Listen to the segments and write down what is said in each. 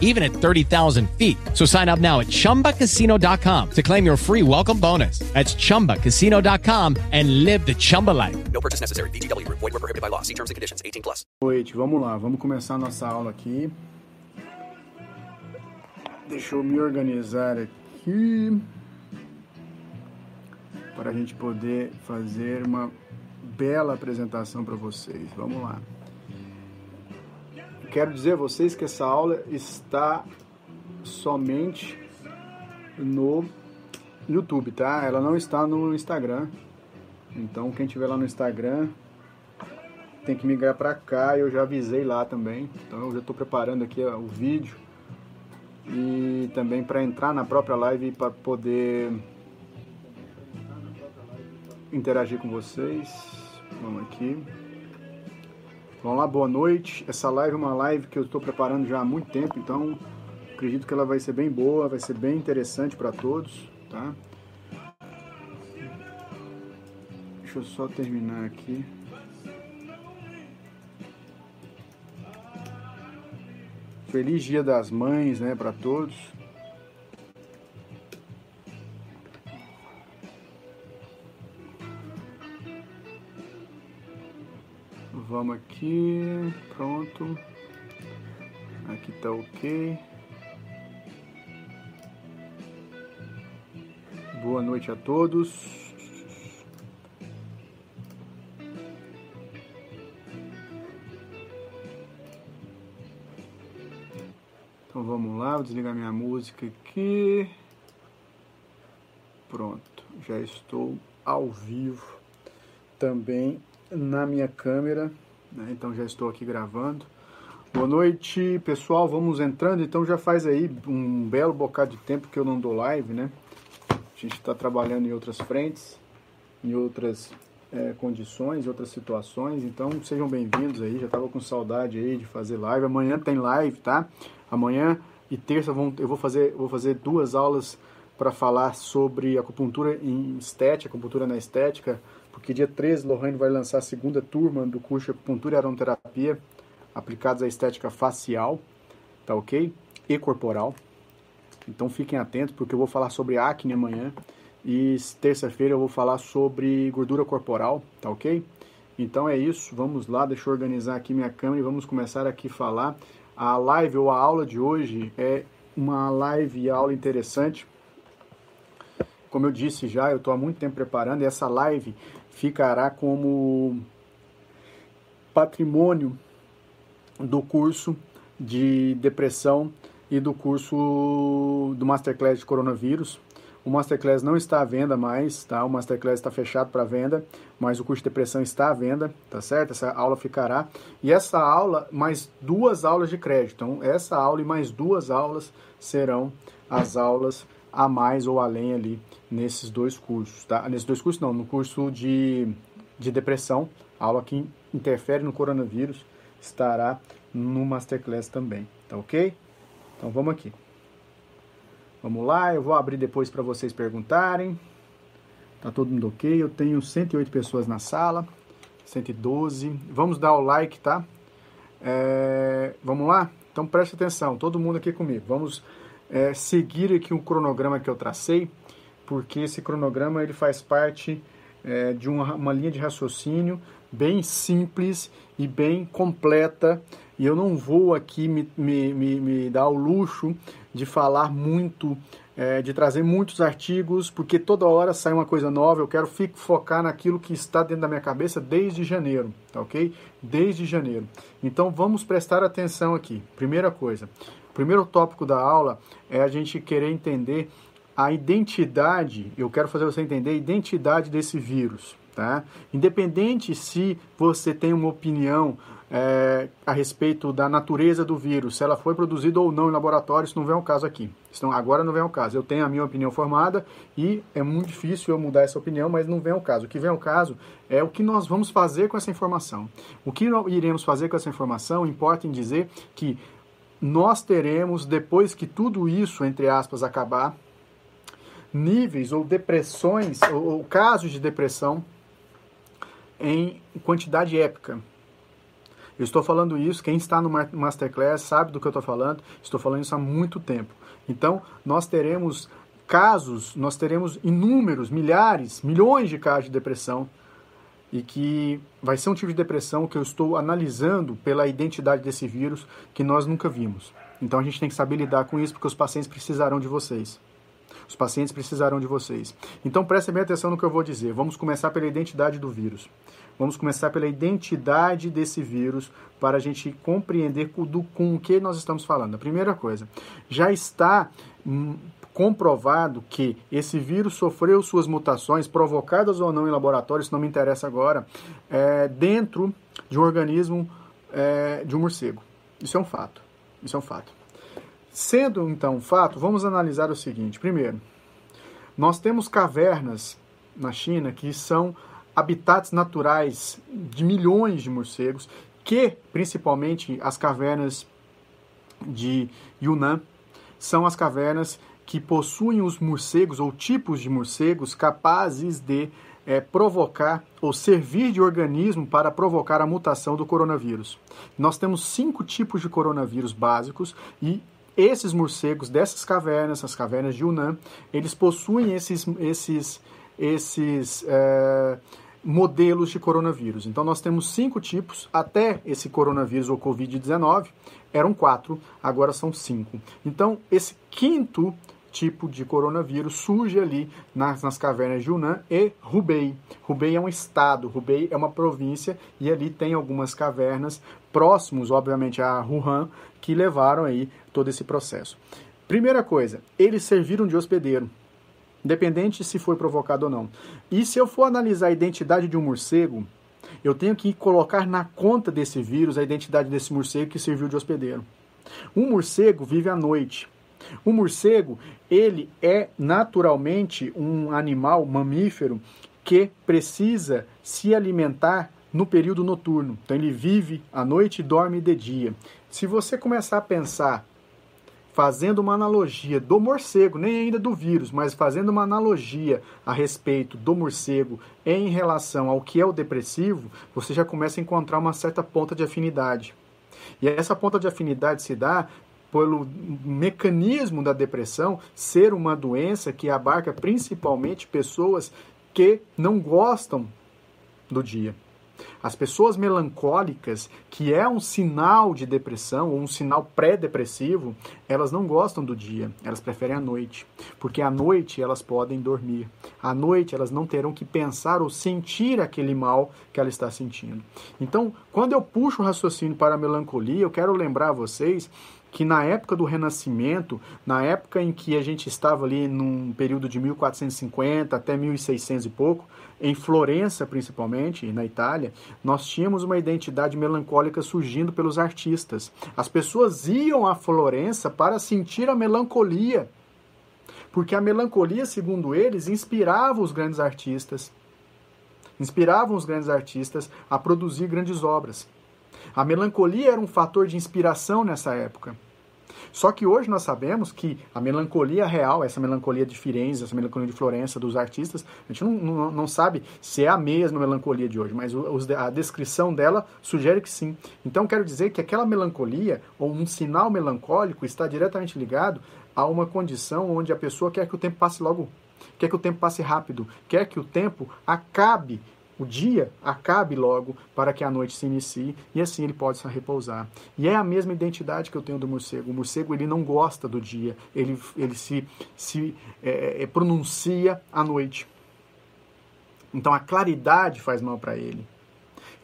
even at 30,000 feet. So sign up now at chumbacasino.com to claim your free welcome bonus. That's chumbacasino.com and live the Chumba life. No purchase necessary. VGW Group. Void were prohibited by law. See terms and conditions. 18 plus. noite, vamos lá, vamos começar nossa aula aqui. Deixa eu me organizar aqui para a gente poder fazer uma bela apresentação para vocês. Vamos lá. Quero dizer a vocês que essa aula está somente no YouTube, tá? Ela não está no Instagram. Então, quem tiver lá no Instagram, tem que migrar para cá, eu já avisei lá também. Então eu já estou preparando aqui o vídeo e também para entrar na própria live para poder interagir com vocês. Vamos aqui. Vamos lá, boa noite. Essa live é uma live que eu estou preparando já há muito tempo, então acredito que ela vai ser bem boa, vai ser bem interessante para todos, tá? Deixa eu só terminar aqui. Feliz Dia das Mães, né, para todos. Vamos aqui, pronto. Aqui tá ok. Boa noite a todos. Então vamos lá, vou desligar minha música aqui. Pronto, já estou ao vivo também na minha câmera, né? então já estou aqui gravando. Boa noite, pessoal, vamos entrando. Então já faz aí um belo bocado de tempo que eu não dou live, né? A gente está trabalhando em outras frentes, em outras é, condições, outras situações. Então sejam bem-vindos aí. Já estava com saudade aí de fazer live. Amanhã tem live, tá? Amanhã e terça vão, eu vou fazer, vou fazer duas aulas para falar sobre acupuntura em estética, acupuntura na estética, porque dia 13 Lohane vai lançar a segunda turma do curso de acupuntura e aromaterapia aplicados à estética facial, tá ok? E corporal. Então fiquem atentos porque eu vou falar sobre acne amanhã e terça-feira eu vou falar sobre gordura corporal, tá ok? Então é isso, vamos lá, deixa eu organizar aqui minha câmera e vamos começar aqui a falar a live ou a aula de hoje é uma live e aula interessante. Como eu disse já, eu estou há muito tempo preparando e essa live ficará como patrimônio do curso de depressão e do curso do Masterclass de coronavírus. O Masterclass não está à venda mais, tá? O Masterclass está fechado para venda, mas o curso de depressão está à venda, tá certo? Essa aula ficará. E essa aula, mais duas aulas de crédito. Então, essa aula e mais duas aulas serão as aulas a mais ou além ali nesses dois cursos, tá? Nesses dois cursos não, no curso de, de depressão, aula que interfere no coronavírus, estará no Masterclass também, tá ok? Então vamos aqui. Vamos lá, eu vou abrir depois para vocês perguntarem. Tá todo mundo ok? Eu tenho 108 pessoas na sala, 112. Vamos dar o like, tá? É, vamos lá? Então preste atenção, todo mundo aqui comigo. Vamos é, seguir aqui um cronograma que eu tracei, porque esse cronograma ele faz parte é, de uma, uma linha de raciocínio bem simples e bem completa. E eu não vou aqui me, me, me, me dar o luxo de falar muito, é, de trazer muitos artigos, porque toda hora sai uma coisa nova. Eu quero fico, focar naquilo que está dentro da minha cabeça desde janeiro, tá ok? Desde janeiro. Então vamos prestar atenção aqui. Primeira coisa, primeiro tópico da aula é a gente querer entender a identidade. Eu quero fazer você entender a identidade desse vírus, Tá? Independente se você tem uma opinião é, a respeito da natureza do vírus, se ela foi produzida ou não em laboratório, isso não vem ao caso aqui. Então, agora não vem ao caso. Eu tenho a minha opinião formada e é muito difícil eu mudar essa opinião, mas não vem ao caso. O que vem ao caso é o que nós vamos fazer com essa informação. O que iremos fazer com essa informação importa em dizer que nós teremos, depois que tudo isso, entre aspas, acabar, níveis ou depressões, ou, ou casos de depressão em quantidade épica. Eu estou falando isso, quem está no Masterclass sabe do que eu estou falando, estou falando isso há muito tempo. Então, nós teremos casos, nós teremos inúmeros, milhares, milhões de casos de depressão e que vai ser um tipo de depressão que eu estou analisando pela identidade desse vírus que nós nunca vimos. Então a gente tem que saber lidar com isso porque os pacientes precisarão de vocês. Os pacientes precisarão de vocês. Então prestem bem atenção no que eu vou dizer. Vamos começar pela identidade do vírus. Vamos começar pela identidade desse vírus para a gente compreender do, com o que nós estamos falando. A primeira coisa, já está hum, comprovado que esse vírus sofreu suas mutações, provocadas ou não em laboratório, isso não me interessa agora, é, dentro de um organismo é, de um morcego. Isso é um fato. Isso é um fato. Sendo então um fato, vamos analisar o seguinte. Primeiro, nós temos cavernas na China que são habitats naturais de milhões de morcegos, que principalmente as cavernas de Yunnan são as cavernas que possuem os morcegos ou tipos de morcegos capazes de é, provocar ou servir de organismo para provocar a mutação do coronavírus. Nós temos cinco tipos de coronavírus básicos e esses morcegos dessas cavernas, as cavernas de Yunnan, eles possuem esses, esses, esses é, modelos de coronavírus. Então nós temos cinco tipos, até esse coronavírus ou Covid-19 eram quatro, agora são cinco. Então esse quinto tipo de coronavírus surge ali nas, nas cavernas de Yunnan e Hubei. Hubei é um estado, Hubei é uma província e ali tem algumas cavernas próximos, obviamente, a Wuhan, que levaram aí todo esse processo. Primeira coisa, eles serviram de hospedeiro independente se foi provocado ou não. E se eu for analisar a identidade de um morcego, eu tenho que colocar na conta desse vírus a identidade desse morcego que serviu de hospedeiro. Um morcego vive à noite. O morcego, ele é naturalmente um animal mamífero que precisa se alimentar no período noturno. Então ele vive à noite e dorme de dia. Se você começar a pensar fazendo uma analogia do morcego, nem ainda do vírus, mas fazendo uma analogia a respeito do morcego em relação ao que é o depressivo, você já começa a encontrar uma certa ponta de afinidade. E essa ponta de afinidade se dá pelo mecanismo da depressão ser uma doença que abarca principalmente pessoas que não gostam do dia. As pessoas melancólicas, que é um sinal de depressão ou um sinal pré-depressivo, elas não gostam do dia, elas preferem a noite, porque à noite elas podem dormir. À noite elas não terão que pensar ou sentir aquele mal que ela está sentindo. Então, quando eu puxo o raciocínio para a melancolia, eu quero lembrar a vocês que na época do Renascimento, na época em que a gente estava ali num período de 1450 até 1600 e pouco, em Florença principalmente, na Itália, nós tínhamos uma identidade melancólica surgindo pelos artistas. As pessoas iam a Florença para sentir a melancolia, porque a melancolia, segundo eles, inspirava os grandes artistas, inspiravam os grandes artistas a produzir grandes obras. A melancolia era um fator de inspiração nessa época. Só que hoje nós sabemos que a melancolia real, essa melancolia de Firenze, essa melancolia de Florença, dos artistas, a gente não, não, não sabe se é a mesma melancolia de hoje, mas a descrição dela sugere que sim. Então quero dizer que aquela melancolia, ou um sinal melancólico, está diretamente ligado a uma condição onde a pessoa quer que o tempo passe logo, quer que o tempo passe rápido, quer que o tempo acabe o dia acabe logo para que a noite se inicie e assim ele possa repousar. E é a mesma identidade que eu tenho do morcego. O morcego ele não gosta do dia, ele, ele se, se é, é, pronuncia à noite. Então a claridade faz mal para ele.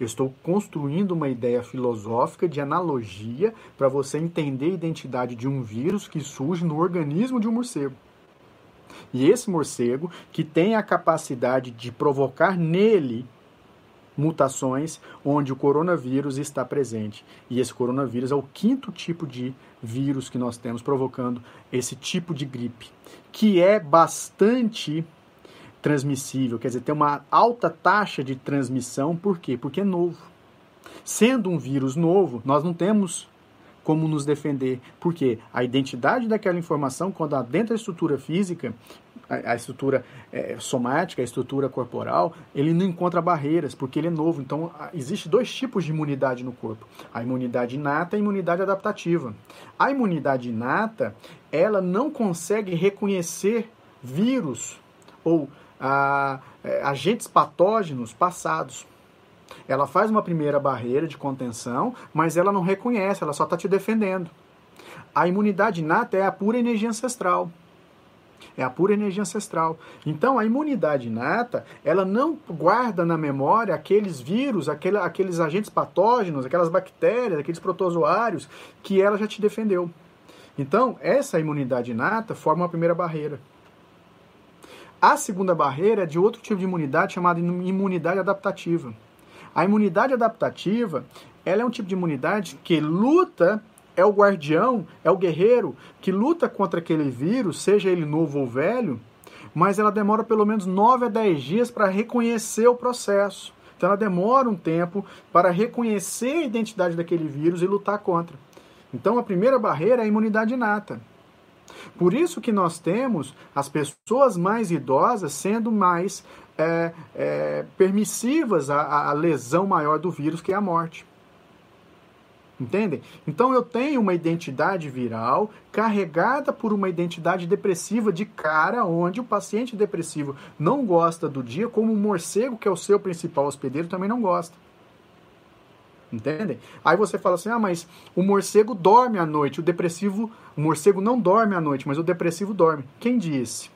Eu estou construindo uma ideia filosófica de analogia para você entender a identidade de um vírus que surge no organismo de um morcego. E esse morcego, que tem a capacidade de provocar nele mutações onde o coronavírus está presente. E esse coronavírus é o quinto tipo de vírus que nós temos provocando esse tipo de gripe, que é bastante transmissível, quer dizer, tem uma alta taxa de transmissão, por quê? Porque é novo. Sendo um vírus novo, nós não temos como nos defender, porque a identidade daquela informação, quando dentro da estrutura física, a, estrutura é, somática, a estrutura corporal, ele não encontra barreiras, porque ele é novo. Então, existe dois tipos de imunidade no corpo: a imunidade inata e a imunidade adaptativa. A imunidade inata, ela não consegue reconhecer vírus ou a, é, agentes patógenos passados. Ela faz uma primeira barreira de contenção, mas ela não reconhece, ela só está te defendendo. A imunidade inata é a pura energia ancestral. É a pura energia ancestral. Então, a imunidade inata, ela não guarda na memória aqueles vírus, aquele, aqueles agentes patógenos, aquelas bactérias, aqueles protozoários que ela já te defendeu. Então, essa imunidade inata forma uma primeira barreira. A segunda barreira é de outro tipo de imunidade chamada imunidade adaptativa. A imunidade adaptativa, ela é um tipo de imunidade que luta é o guardião, é o guerreiro que luta contra aquele vírus, seja ele novo ou velho, mas ela demora pelo menos 9 a 10 dias para reconhecer o processo. Então ela demora um tempo para reconhecer a identidade daquele vírus e lutar contra. Então a primeira barreira é a imunidade inata. Por isso que nós temos as pessoas mais idosas sendo mais é, é, permissivas à, à lesão maior do vírus, que é a morte. Entendem? Então eu tenho uma identidade viral carregada por uma identidade depressiva de cara, onde o paciente depressivo não gosta do dia, como o morcego, que é o seu principal hospedeiro, também não gosta. Entendem? Aí você fala assim: ah, mas o morcego dorme à noite, o depressivo. O morcego não dorme à noite, mas o depressivo dorme. Quem disse?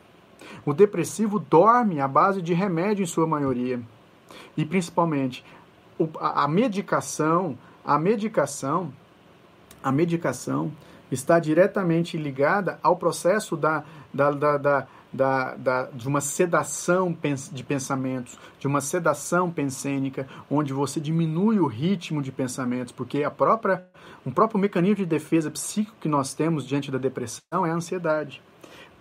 O depressivo dorme à base de remédio, em sua maioria. E principalmente, a medicação a medicação, a medicação está diretamente ligada ao processo da, da, da, da da, de uma sedação de pensamentos, de uma sedação pensênica, onde você diminui o ritmo de pensamentos, porque a própria, um próprio mecanismo de defesa psíquico que nós temos diante da depressão é a ansiedade.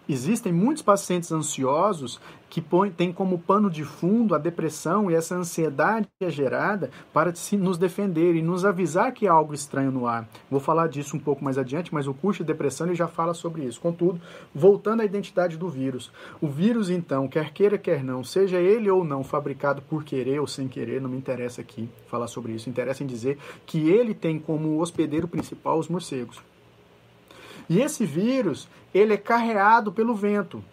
Existem muitos pacientes ansiosos que põe, tem como pano de fundo a depressão e essa ansiedade é gerada para se, nos defender e nos avisar que há algo estranho no ar. Vou falar disso um pouco mais adiante, mas o curso de depressão ele já fala sobre isso. Contudo, voltando à identidade do vírus. O vírus, então, quer queira, quer não, seja ele ou não fabricado por querer ou sem querer, não me interessa aqui falar sobre isso. Interessa em dizer que ele tem como hospedeiro principal os morcegos. E esse vírus, ele é carreado pelo vento.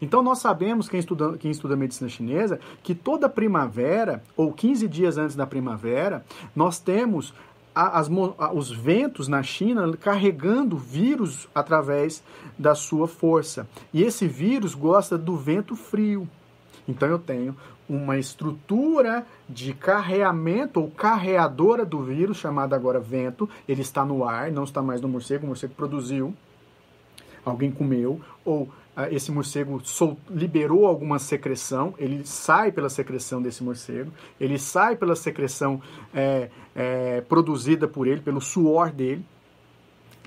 Então nós sabemos, quem estuda, quem estuda medicina chinesa, que toda primavera, ou 15 dias antes da primavera, nós temos as, os ventos na China carregando vírus através da sua força. E esse vírus gosta do vento frio. Então eu tenho uma estrutura de carreamento ou carreadora do vírus, chamada agora vento. Ele está no ar, não está mais no morcego, o morcego produziu, alguém comeu, ou ah, esse morcego sol, liberou alguma secreção, ele sai pela secreção desse morcego, ele sai pela secreção é, é, produzida por ele, pelo suor dele,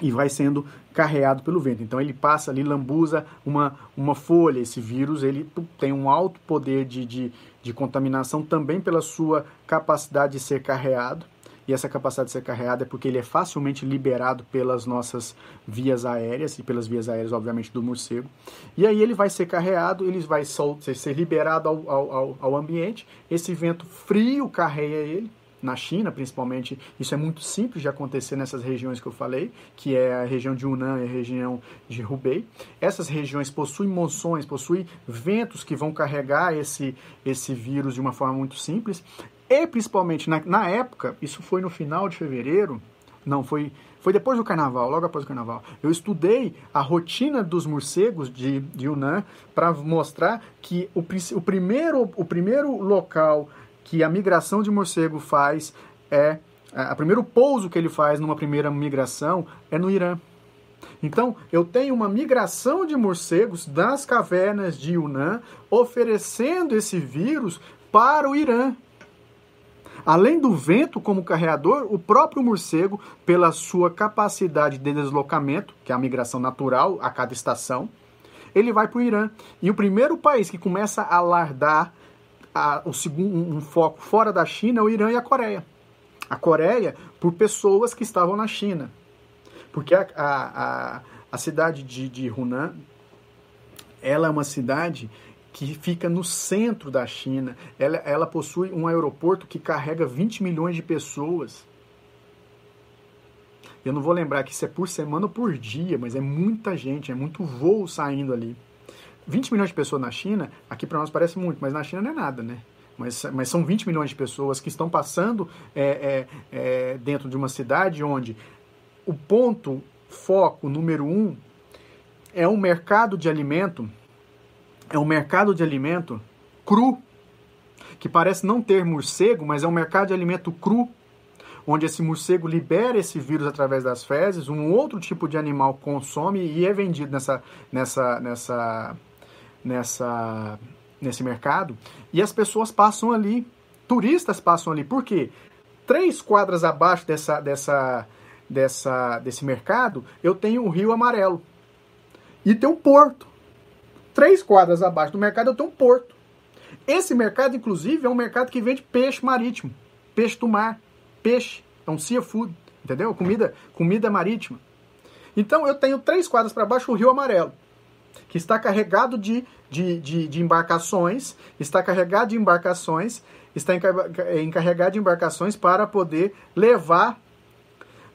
e vai sendo carreado pelo vento. Então ele passa ali, lambuza uma, uma folha. Esse vírus ele tem um alto poder de, de, de contaminação também pela sua capacidade de ser carreado e essa capacidade de ser carregada é porque ele é facilmente liberado pelas nossas vias aéreas e pelas vias aéreas, obviamente, do morcego. E aí ele vai ser carregado, ele vai ser liberado ao, ao, ao ambiente, esse vento frio carrega ele, na China, principalmente, isso é muito simples de acontecer nessas regiões que eu falei, que é a região de Yunnan e a região de Hubei. Essas regiões possuem monções, possuem ventos que vão carregar esse, esse vírus de uma forma muito simples. E principalmente na, na época, isso foi no final de fevereiro, não, foi, foi depois do carnaval, logo após o carnaval. Eu estudei a rotina dos morcegos de, de Yunnan para mostrar que o, o, primeiro, o primeiro local que a migração de morcego faz é. O primeiro pouso que ele faz numa primeira migração é no Irã. Então, eu tenho uma migração de morcegos das cavernas de Yunnan oferecendo esse vírus para o Irã. Além do vento como carreador, o próprio morcego, pela sua capacidade de deslocamento, que é a migração natural a cada estação, ele vai para o Irã. E o primeiro país que começa a lardar a, o segundo, um foco fora da China é o Irã e a Coreia. A Coreia, por pessoas que estavam na China. Porque a, a, a cidade de, de Hunan, ela é uma cidade que fica no centro da China. Ela, ela possui um aeroporto que carrega 20 milhões de pessoas. Eu não vou lembrar que isso é por semana ou por dia, mas é muita gente, é muito voo saindo ali. 20 milhões de pessoas na China, aqui para nós parece muito, mas na China não é nada, né? Mas, mas são 20 milhões de pessoas que estão passando é, é, é, dentro de uma cidade onde o ponto foco número um é um mercado de alimento, é um mercado de alimento cru, que parece não ter morcego, mas é um mercado de alimento cru, onde esse morcego libera esse vírus através das fezes, um outro tipo de animal consome e é vendido nessa, nessa, nessa, nessa, nesse mercado, e as pessoas passam ali, turistas passam ali, por quê? Três quadras abaixo dessa, dessa, dessa, desse mercado, eu tenho o Rio Amarelo. E tem um porto. Três quadras abaixo do mercado eu tenho um porto. Esse mercado, inclusive, é um mercado que vende peixe marítimo, peixe do mar peixe, é um seafood, entendeu? Comida, comida marítima. Então eu tenho três quadras para baixo o Rio Amarelo, que está carregado de, de, de, de embarcações, está carregado de embarcações, está encarregado de embarcações para poder levar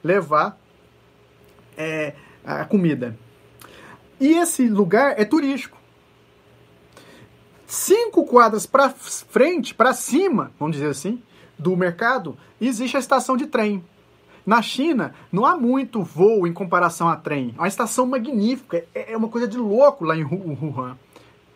levar é, a comida. E esse lugar é turístico. Cinco quadras para frente, para cima, vamos dizer assim, do mercado, existe a estação de trem. Na China, não há muito voo em comparação a trem. É uma estação magnífica, é, é uma coisa de louco lá em Wuhan.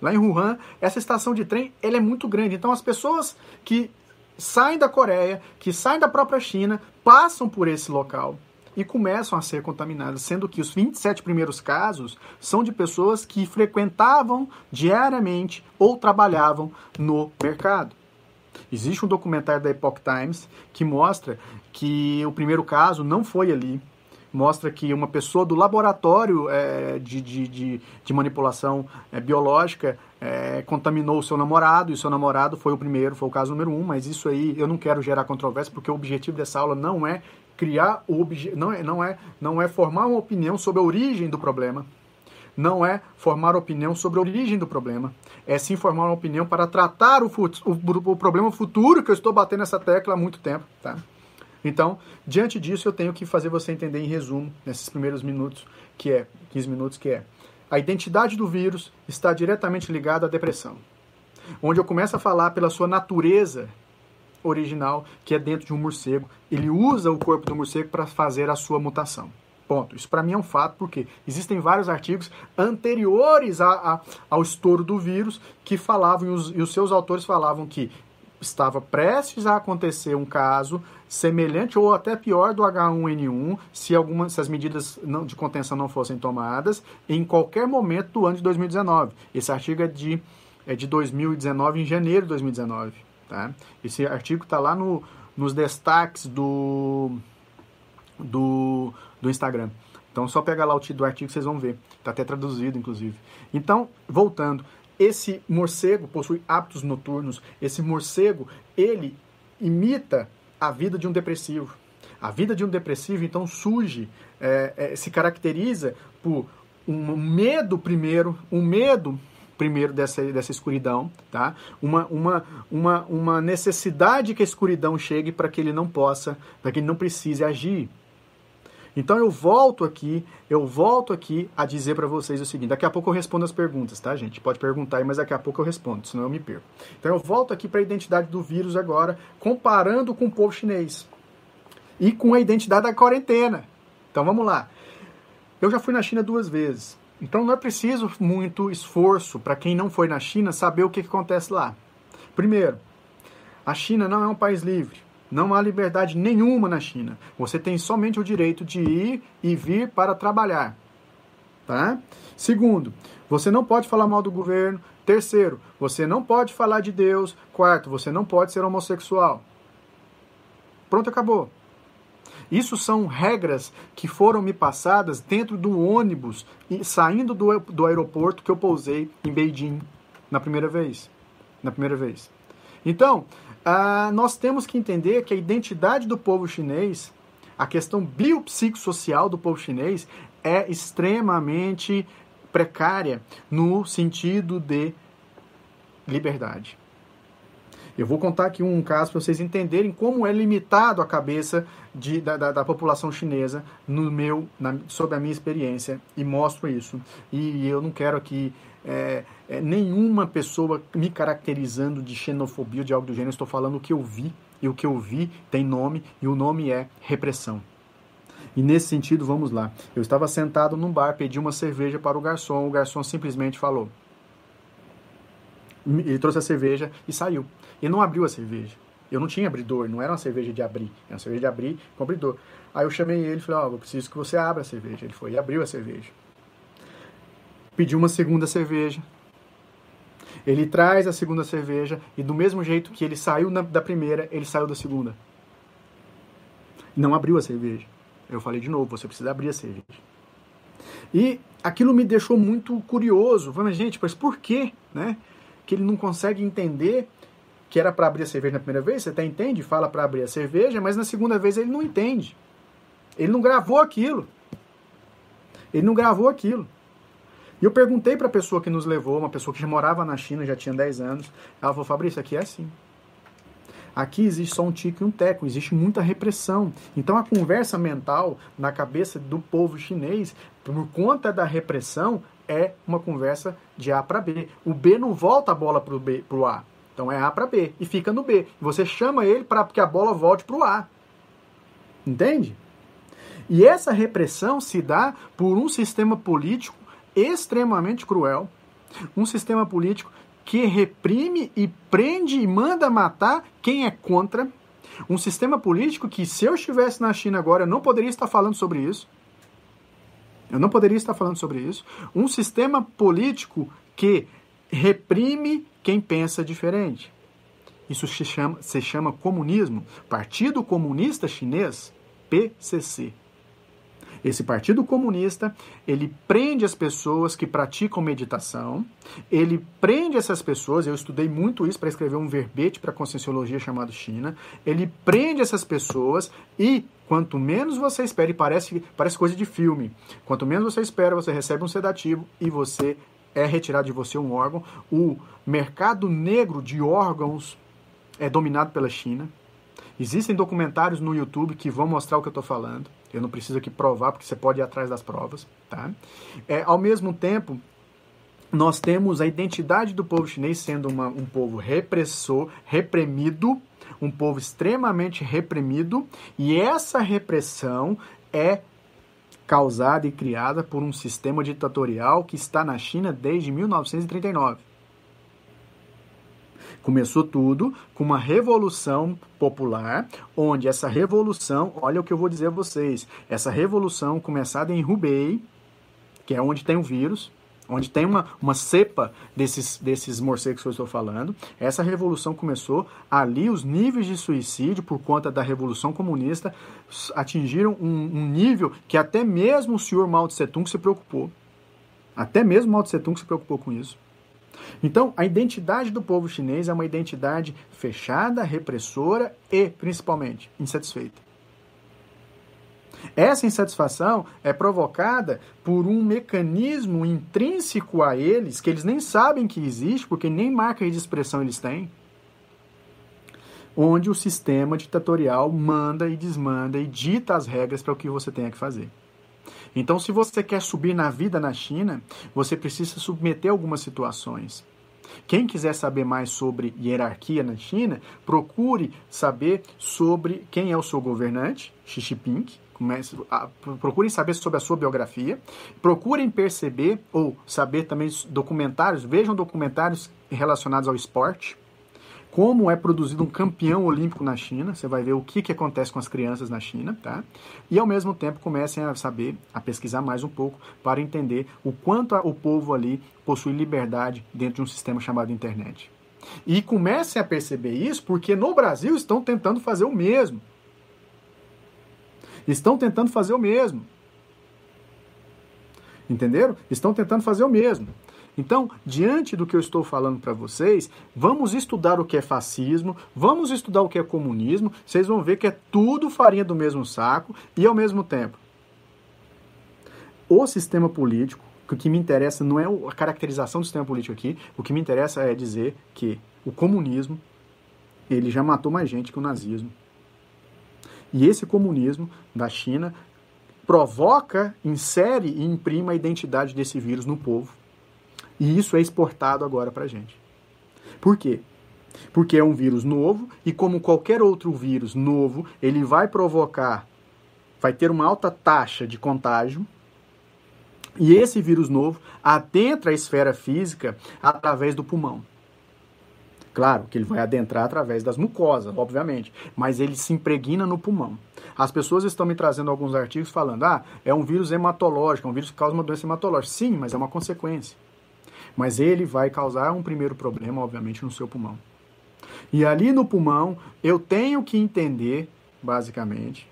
Lá em Wuhan, essa estação de trem ela é muito grande. Então, as pessoas que saem da Coreia, que saem da própria China, passam por esse local e começam a ser contaminadas, sendo que os 27 primeiros casos são de pessoas que frequentavam diariamente ou trabalhavam no mercado. Existe um documentário da Epoch Times que mostra que o primeiro caso não foi ali. Mostra que uma pessoa do laboratório é, de, de, de, de, manipulação é, biológica é, contaminou o seu namorado, e o seu namorado foi o primeiro, foi o caso número um, mas isso aí eu não quero gerar controvérsia, porque o objetivo dessa aula não é criar o obje... não é, não é, não é formar uma opinião sobre a origem do problema, não é formar opinião sobre a origem do problema, é sim formar uma opinião para tratar o, o, o problema futuro que eu estou batendo essa tecla há muito tempo, tá? Então, diante disso, eu tenho que fazer você entender em resumo, nesses primeiros minutos, que é 15 minutos, que é a identidade do vírus está diretamente ligada à depressão. Onde eu começo a falar pela sua natureza original, que é dentro de um morcego. Ele usa o corpo do morcego para fazer a sua mutação. Ponto. Isso para mim é um fato, porque existem vários artigos anteriores a, a, ao estouro do vírus que falavam, e os, e os seus autores falavam que estava prestes a acontecer um caso semelhante ou até pior do H1N1 se algumas se as medidas não, de contenção não fossem tomadas em qualquer momento do ano de 2019. Esse artigo é de, é de 2019, em janeiro de 2019. Tá? Esse artigo está lá no, nos destaques do, do, do Instagram. Então, só pega lá o título do artigo, vocês vão ver. Está até traduzido, inclusive. Então, voltando, esse morcego possui hábitos noturnos. Esse morcego, ele imita a vida de um depressivo. A vida de um depressivo, então, surge, é, é, se caracteriza por um medo primeiro, um medo primeiro dessa, dessa escuridão, tá? Uma, uma, uma, uma necessidade que a escuridão chegue para que ele não possa, para que ele não precise agir. Então eu volto aqui, eu volto aqui a dizer para vocês o seguinte, daqui a pouco eu respondo as perguntas, tá, gente? Pode perguntar aí, mas daqui a pouco eu respondo, senão eu me perco. Então eu volto aqui para a identidade do vírus agora, comparando com o povo chinês e com a identidade da quarentena. Então vamos lá. Eu já fui na China duas vezes. Então não é preciso muito esforço para quem não foi na China saber o que, que acontece lá. Primeiro, a China não é um país livre. Não há liberdade nenhuma na China. Você tem somente o direito de ir e vir para trabalhar. Tá? Segundo, você não pode falar mal do governo. Terceiro, você não pode falar de Deus. Quarto, você não pode ser homossexual. Pronto, acabou. Isso são regras que foram me passadas dentro do ônibus saindo do, do aeroporto que eu pousei em Beijing na primeira vez. Na primeira vez. Então, ah, nós temos que entender que a identidade do povo chinês, a questão biopsicossocial do povo chinês, é extremamente precária no sentido de liberdade. Eu vou contar aqui um caso para vocês entenderem como é limitado a cabeça de, da, da, da, população chinesa no meu, na, sob a minha experiência e mostro isso. E eu não quero aqui é, é, nenhuma pessoa me caracterizando de xenofobia ou de algo do gênero. estou falando o que eu vi e o que eu vi tem nome e o nome é repressão. E nesse sentido, vamos lá. Eu estava sentado num bar, pedi uma cerveja para o garçom. O garçom simplesmente falou. Ele trouxe a cerveja e saiu. E não abriu a cerveja. Eu não tinha abridor, não era uma cerveja de abrir, era uma cerveja de abrir com abridor. Aí eu chamei ele e falei, ó, oh, eu preciso que você abra a cerveja. Ele foi e abriu a cerveja. Pediu uma segunda cerveja. Ele traz a segunda cerveja e do mesmo jeito que ele saiu na, da primeira, ele saiu da segunda. Não abriu a cerveja. Eu falei de novo, você precisa abrir a cerveja. E aquilo me deixou muito curioso. Falei, gente, mas por quê, né? Que ele não consegue entender que era para abrir a cerveja na primeira vez, você até entende, fala para abrir a cerveja, mas na segunda vez ele não entende. Ele não gravou aquilo. Ele não gravou aquilo. E eu perguntei para a pessoa que nos levou, uma pessoa que já morava na China, já tinha 10 anos. Ela falou: Fabrício, aqui é assim. Aqui existe só um tico e um teco, existe muita repressão. Então a conversa mental na cabeça do povo chinês, por conta da repressão, é uma conversa de A para B. O B não volta a bola para o A. Então é A para B e fica no B. Você chama ele para que a bola volte para o A. Entende? E essa repressão se dá por um sistema político extremamente cruel, um sistema político que reprime e prende e manda matar quem é contra, um sistema político que se eu estivesse na China agora eu não poderia estar falando sobre isso. Eu não poderia estar falando sobre isso. Um sistema político que reprime quem pensa diferente. Isso se chama, se chama comunismo. Partido Comunista Chinês, PCC. Esse Partido Comunista, ele prende as pessoas que praticam meditação, ele prende essas pessoas, eu estudei muito isso para escrever um verbete para a Conscienciologia chamado China, ele prende essas pessoas e quanto menos você espera, e parece, parece coisa de filme, quanto menos você espera, você recebe um sedativo e você é retirado de você um órgão. O mercado negro de órgãos é dominado pela China. Existem documentários no YouTube que vão mostrar o que eu estou falando. Eu não preciso aqui provar, porque você pode ir atrás das provas. Tá? É, ao mesmo tempo, nós temos a identidade do povo chinês sendo uma, um povo repressor, reprimido, um povo extremamente reprimido, e essa repressão é causada e criada por um sistema ditatorial que está na China desde 1939. Começou tudo com uma revolução popular, onde essa revolução, olha o que eu vou dizer a vocês, essa revolução começada em Hubei, que é onde tem o vírus, onde tem uma, uma cepa desses, desses morcegos que eu estou falando. Essa revolução começou ali, os níveis de suicídio, por conta da revolução comunista, atingiram um, um nível que até mesmo o senhor Mao Tse Tung se preocupou. Até mesmo Mao Tse Tung se preocupou com isso. Então, a identidade do povo chinês é uma identidade fechada, repressora e, principalmente, insatisfeita. Essa insatisfação é provocada por um mecanismo intrínseco a eles, que eles nem sabem que existe, porque nem marca de expressão eles têm, onde o sistema ditatorial manda e desmanda e dita as regras para o que você tenha que fazer. Então, se você quer subir na vida na China, você precisa submeter algumas situações. Quem quiser saber mais sobre hierarquia na China, procure saber sobre quem é o seu governante, Xi Jinping, Comece, a, procurem saber sobre a sua biografia, procurem perceber ou saber também documentários, vejam documentários relacionados ao esporte, como é produzido um campeão olímpico na China, você vai ver o que, que acontece com as crianças na China, tá? E ao mesmo tempo comecem a saber, a pesquisar mais um pouco para entender o quanto o povo ali possui liberdade dentro de um sistema chamado internet. E comecem a perceber isso porque no Brasil estão tentando fazer o mesmo. Estão tentando fazer o mesmo. Entenderam? Estão tentando fazer o mesmo. Então, diante do que eu estou falando para vocês, vamos estudar o que é fascismo, vamos estudar o que é comunismo, vocês vão ver que é tudo farinha do mesmo saco e ao mesmo tempo. O sistema político, o que me interessa não é a caracterização do sistema político aqui, o que me interessa é dizer que o comunismo ele já matou mais gente que o nazismo. E esse comunismo da China provoca, insere e imprime a identidade desse vírus no povo. E isso é exportado agora para a gente. Por quê? Porque é um vírus novo e, como qualquer outro vírus novo, ele vai provocar, vai ter uma alta taxa de contágio. E esse vírus novo adentra a esfera física através do pulmão. Claro que ele vai adentrar através das mucosas, obviamente, mas ele se impregna no pulmão. As pessoas estão me trazendo alguns artigos falando: ah, é um vírus hematológico, é um vírus que causa uma doença hematológica. Sim, mas é uma consequência. Mas ele vai causar um primeiro problema, obviamente, no seu pulmão. E ali no pulmão, eu tenho que entender, basicamente,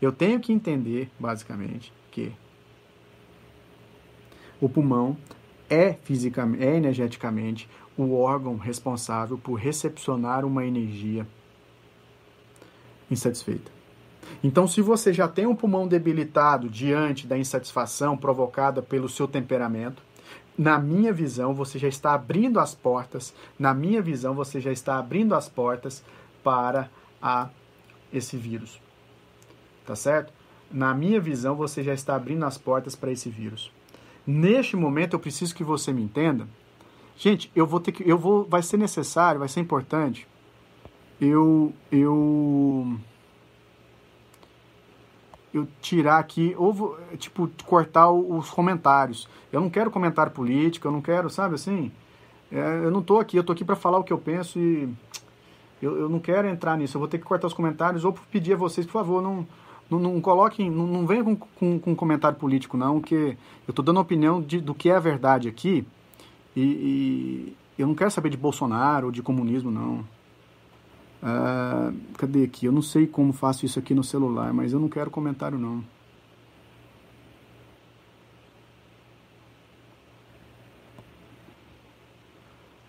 eu tenho que entender, basicamente, que o pulmão é fisicamente, é energeticamente o órgão responsável por recepcionar uma energia insatisfeita. Então, se você já tem um pulmão debilitado diante da insatisfação provocada pelo seu temperamento, na minha visão, você já está abrindo as portas, na minha visão, você já está abrindo as portas para a, esse vírus. Tá certo? Na minha visão, você já está abrindo as portas para esse vírus. Neste momento, eu preciso que você me entenda Gente, eu vou ter que. Eu vou. Vai ser necessário, vai ser importante. Eu. Eu. Eu tirar aqui, ou vou, tipo, cortar os comentários. Eu não quero comentário político, eu não quero, sabe assim? É, eu não tô aqui, eu tô aqui para falar o que eu penso e. Eu, eu não quero entrar nisso. Eu vou ter que cortar os comentários ou pedir a vocês, por favor, não. Não, não coloquem, não, não venham com, com, com comentário político, não, que eu estou dando opinião de, do que é a verdade aqui. E, e eu não quero saber de Bolsonaro ou de comunismo, não. Uh, cadê aqui? Eu não sei como faço isso aqui no celular, mas eu não quero comentário, não.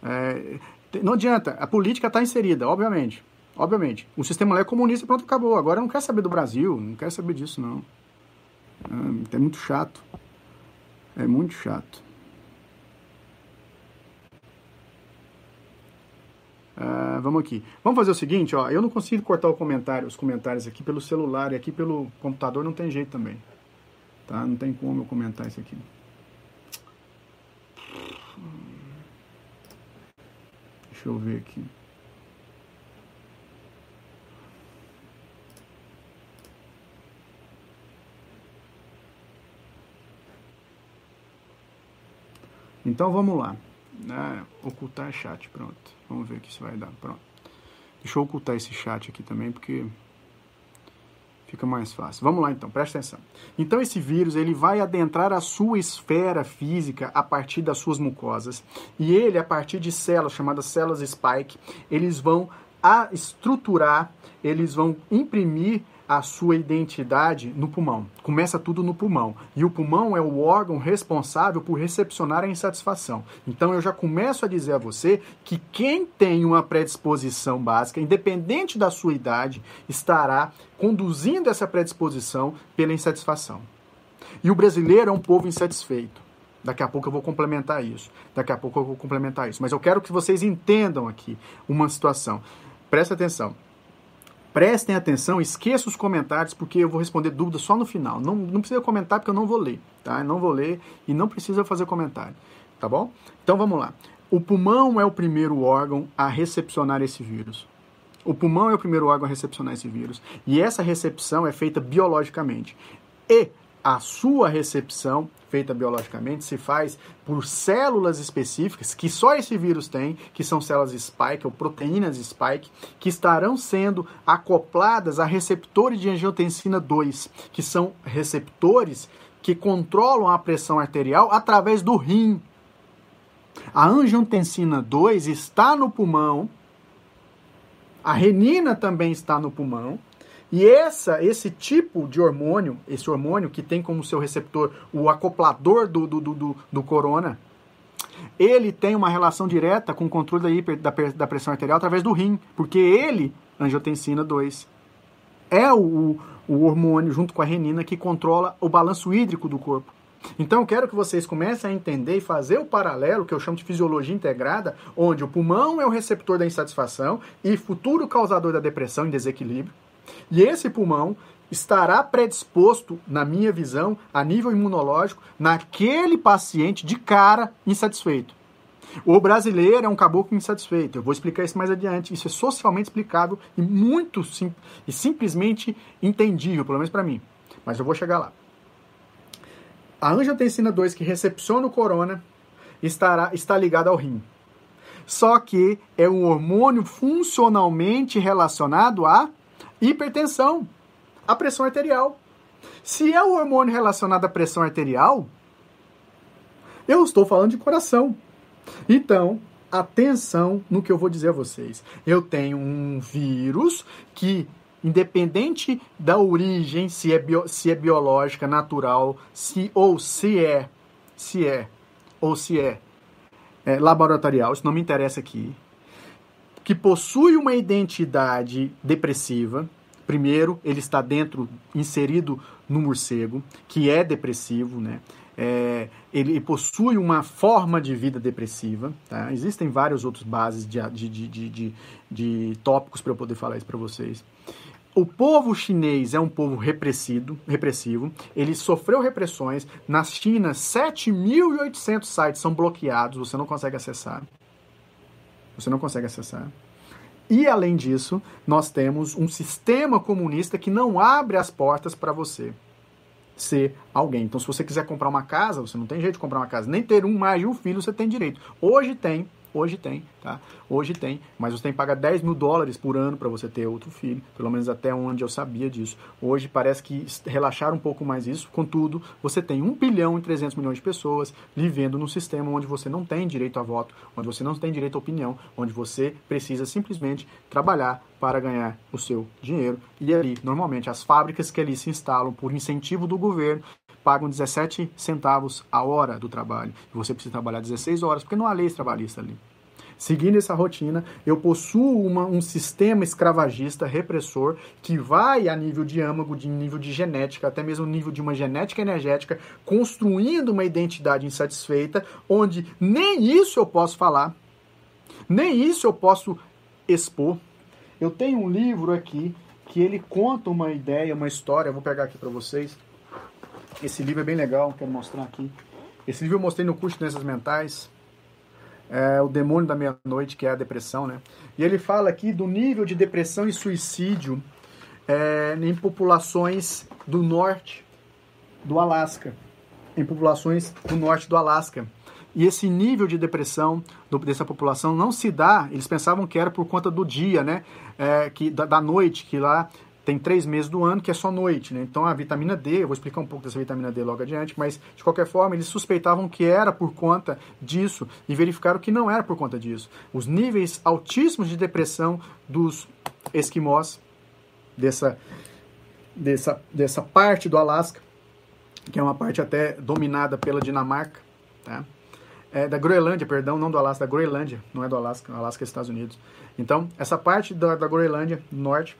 É, não adianta, a política está inserida, obviamente. Obviamente. O sistema é comunista, pronto, acabou. Agora não quero saber do Brasil, não quero saber disso, não. É, é muito chato. É muito chato. Uh, vamos aqui. Vamos fazer o seguinte, ó. Eu não consigo cortar o comentário, os comentários aqui pelo celular e aqui pelo computador não tem jeito também. Tá? Não tem como eu comentar isso aqui. Deixa eu ver aqui. Então vamos lá. Ah, ocultar chat, pronto. Vamos ver o que isso vai dar. Pronto. Deixa eu ocultar esse chat aqui também, porque fica mais fácil. Vamos lá então, presta atenção. Então esse vírus, ele vai adentrar a sua esfera física a partir das suas mucosas. E ele, a partir de células chamadas células spike, eles vão a estruturar, eles vão imprimir a sua identidade no pulmão. Começa tudo no pulmão. E o pulmão é o órgão responsável por recepcionar a insatisfação. Então eu já começo a dizer a você que quem tem uma predisposição básica, independente da sua idade, estará conduzindo essa predisposição pela insatisfação. E o brasileiro é um povo insatisfeito. Daqui a pouco eu vou complementar isso. Daqui a pouco eu vou complementar isso. Mas eu quero que vocês entendam aqui uma situação. Presta atenção. Prestem atenção, esqueça os comentários, porque eu vou responder dúvidas só no final. Não, não precisa comentar, porque eu não vou ler, tá? Eu não vou ler e não precisa fazer comentário, tá bom? Então vamos lá. O pulmão é o primeiro órgão a recepcionar esse vírus. O pulmão é o primeiro órgão a recepcionar esse vírus. E essa recepção é feita biologicamente. E a sua recepção feita biologicamente se faz por células específicas que só esse vírus tem, que são células spike ou proteínas spike, que estarão sendo acopladas a receptores de angiotensina 2, que são receptores que controlam a pressão arterial através do rim. A angiotensina 2 está no pulmão, a renina também está no pulmão, e essa, esse tipo de hormônio, esse hormônio que tem como seu receptor o acoplador do, do, do, do corona, ele tem uma relação direta com o controle da, hiper, da, da pressão arterial através do rim, porque ele, angiotensina 2, é o, o hormônio, junto com a renina, que controla o balanço hídrico do corpo. Então eu quero que vocês comecem a entender e fazer o paralelo que eu chamo de fisiologia integrada, onde o pulmão é o receptor da insatisfação e futuro causador da depressão e desequilíbrio. E esse pulmão estará predisposto, na minha visão, a nível imunológico, naquele paciente de cara insatisfeito. O brasileiro é um caboclo insatisfeito. Eu vou explicar isso mais adiante. Isso é socialmente explicável e muito sim, e simplesmente entendível, pelo menos para mim. Mas eu vou chegar lá. A angiotensina 2 que recepciona o corona estará, está ligada ao rim. Só que é um hormônio funcionalmente relacionado à hipertensão, a pressão arterial. Se é o hormônio relacionado à pressão arterial, eu estou falando de coração. Então, atenção no que eu vou dizer a vocês. Eu tenho um vírus que, independente da origem, se é, bio, se é biológica, natural, se ou se é, se é, ou se é, é laboratorial, isso não me interessa aqui que possui uma identidade depressiva. Primeiro, ele está dentro, inserido no morcego, que é depressivo, né? É, ele possui uma forma de vida depressiva. Tá? Existem vários outros bases de, de, de, de, de tópicos para eu poder falar isso para vocês. O povo chinês é um povo repressido, repressivo. Ele sofreu repressões. Na China, 7.800 sites são bloqueados, você não consegue acessar. Você não consegue acessar. E além disso, nós temos um sistema comunista que não abre as portas para você ser alguém. Então, se você quiser comprar uma casa, você não tem jeito de comprar uma casa. Nem ter um mais um filho você tem direito. Hoje tem, Hoje tem, tá? Hoje tem, mas você tem que pagar 10 mil dólares por ano para você ter outro filho, pelo menos até onde eu sabia disso. Hoje parece que relaxaram um pouco mais isso, contudo, você tem 1 bilhão e 300 milhões de pessoas vivendo num sistema onde você não tem direito a voto, onde você não tem direito à opinião, onde você precisa simplesmente trabalhar para ganhar o seu dinheiro. E ali, normalmente, as fábricas que ali se instalam por incentivo do governo pagam 17 centavos a hora do trabalho. E você precisa trabalhar 16 horas, porque não há lei trabalhista ali. Seguindo essa rotina, eu possuo uma, um sistema escravagista repressor que vai a nível de âmago, de nível de genética, até mesmo nível de uma genética energética, construindo uma identidade insatisfeita, onde nem isso eu posso falar, nem isso eu posso expor. Eu tenho um livro aqui que ele conta uma ideia, uma história, vou pegar aqui para vocês esse livro é bem legal, quero mostrar aqui. Esse livro eu mostrei no curso de Doenças Mentais. É O Demônio da Meia-Noite, que é a depressão, né? E ele fala aqui do nível de depressão e suicídio é, em populações do norte do Alasca. Em populações do norte do Alasca. E esse nível de depressão dessa população não se dá, eles pensavam que era por conta do dia, né? É, que, da, da noite, que lá tem três meses do ano que é só noite, né? Então a vitamina D, eu vou explicar um pouco dessa vitamina D logo adiante, mas de qualquer forma eles suspeitavam que era por conta disso e verificaram que não era por conta disso. Os níveis altíssimos de depressão dos esquimós dessa dessa dessa parte do Alasca, que é uma parte até dominada pela Dinamarca, tá? É, da Groenlândia, perdão, não do Alasca, da Groenlândia, não é do Alasca, Alasca é Estados Unidos. Então, essa parte da, da Groenlândia, norte,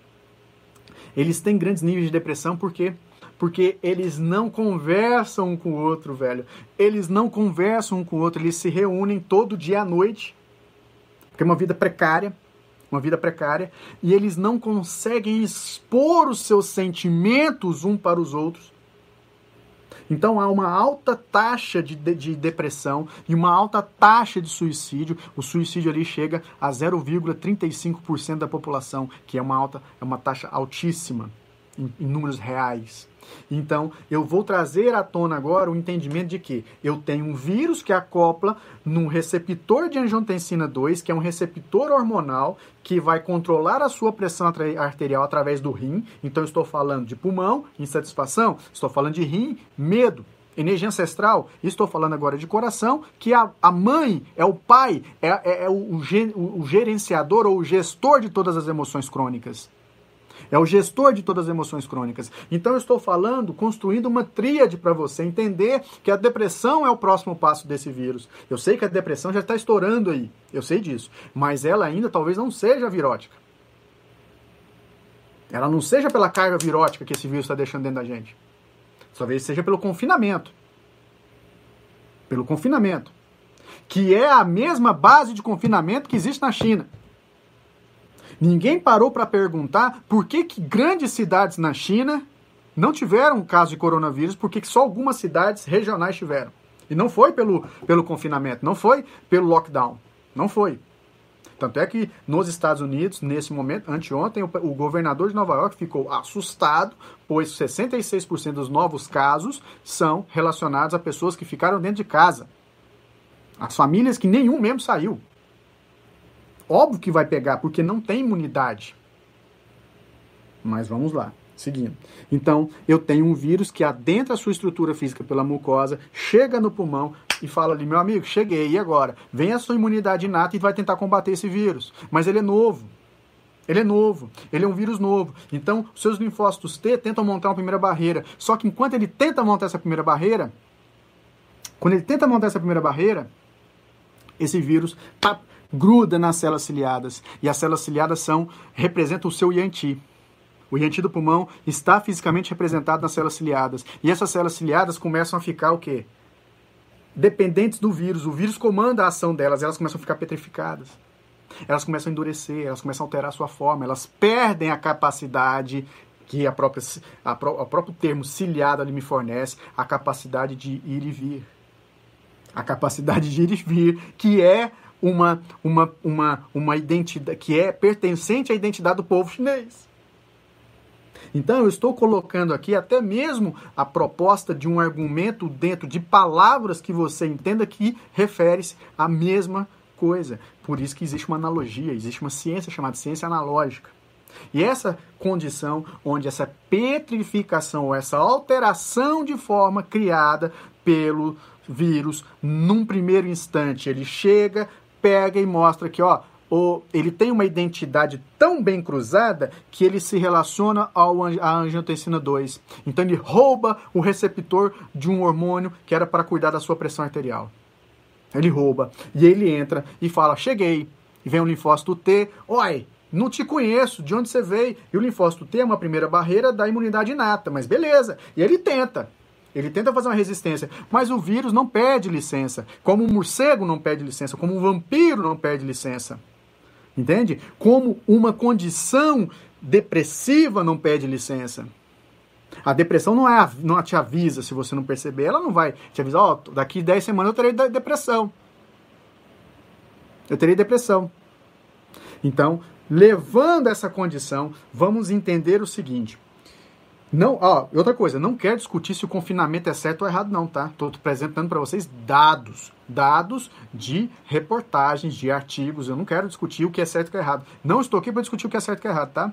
eles têm grandes níveis de depressão porque porque eles não conversam um com o outro, velho. Eles não conversam um com o outro, eles se reúnem todo dia à noite. Porque é uma vida precária, uma vida precária, e eles não conseguem expor os seus sentimentos um para os outros. Então há uma alta taxa de, de, de, depressão e uma alta taxa de suicídio. O suicídio ali chega a 0,35% da população, que é uma alta, é uma taxa altíssima. Em, números reais. Então, eu vou trazer à tona agora o entendimento de que eu tenho um vírus que acopla num receptor de angiotensina 2, que é um receptor hormonal que vai controlar a sua pressão arterial através do rim. Então, estou falando de pulmão, insatisfação, estou falando de rim, medo, energia ancestral, estou falando agora de coração, que a, a mãe é o pai, é, é, é o, o, o gerenciador ou o gestor de todas as emoções crônicas. É o gestor de todas as emoções crônicas. Então eu estou falando, construindo uma tríade para você entender que a depressão é o próximo passo desse vírus. Eu sei que a depressão já está estourando aí, eu sei disso, mas ela ainda talvez não seja virótica. Ela não seja pela carga virótica que esse vírus está deixando dentro da gente. Talvez seja pelo confinamento. Pelo confinamento. Que é a mesma base de confinamento que existe na China. Ninguém parou para perguntar por que, que grandes cidades na China não tiveram caso de coronavírus, porque só algumas cidades regionais tiveram. E não foi pelo, pelo confinamento, não foi pelo lockdown. Não foi. Tanto é que nos Estados Unidos, nesse momento, anteontem, o, o governador de Nova York ficou assustado, pois 66% dos novos casos são relacionados a pessoas que ficaram dentro de casa. As famílias que nenhum membro saiu. Óbvio que vai pegar, porque não tem imunidade. Mas vamos lá, seguindo. Então, eu tenho um vírus que adentra a sua estrutura física pela mucosa, chega no pulmão, e fala ali, meu amigo, cheguei, e agora? Vem a sua imunidade inata e vai tentar combater esse vírus. Mas ele é novo. Ele é novo, ele é um vírus novo. Então, seus linfócitos T tentam montar uma primeira barreira. Só que enquanto ele tenta montar essa primeira barreira, quando ele tenta montar essa primeira barreira, esse vírus tá, gruda nas células ciliadas. E as células ciliadas são representam o seu Yanti. O Yanti do pulmão está fisicamente representado nas células ciliadas. E essas células ciliadas começam a ficar o quê? dependentes do vírus. O vírus comanda a ação delas, elas começam a ficar petrificadas. Elas começam a endurecer, elas começam a alterar a sua forma, elas perdem a capacidade que a própria, a, o próprio termo ciliado ali me fornece, a capacidade de ir e vir. A capacidade de ir e vir, que é uma, uma, uma, uma identidade, que é pertencente à identidade do povo chinês. Então eu estou colocando aqui até mesmo a proposta de um argumento dentro de palavras que você entenda que refere-se à mesma coisa. Por isso que existe uma analogia, existe uma ciência chamada ciência analógica. E essa condição onde essa petrificação ou essa alteração de forma criada pelo vírus, num primeiro instante, ele chega, pega e mostra que, ó, ou ele tem uma identidade tão bem cruzada que ele se relaciona ao, à angiotensina 2. Então ele rouba o receptor de um hormônio que era para cuidar da sua pressão arterial. Ele rouba. E ele entra e fala: Cheguei. E vem o linfócito T. Oi, não te conheço, de onde você veio? E o linfócito T é uma primeira barreira da imunidade inata, mas beleza. E ele tenta. Ele tenta fazer uma resistência, mas o vírus não pede licença. Como o morcego não pede licença, como o vampiro não pede licença. Entende? Como uma condição depressiva não pede licença. A depressão não, é, não te avisa se você não perceber. Ela não vai te avisar, ó, oh, daqui 10 semanas eu terei depressão. Eu terei depressão. Então, levando essa condição, vamos entender o seguinte. Não, ó, outra coisa, não quero discutir se o confinamento é certo ou errado, não, tá? Estou apresentando para vocês dados, dados de reportagens, de artigos. Eu não quero discutir o que é certo e o que é errado. Não estou aqui para discutir o que é certo e o que é errado, tá?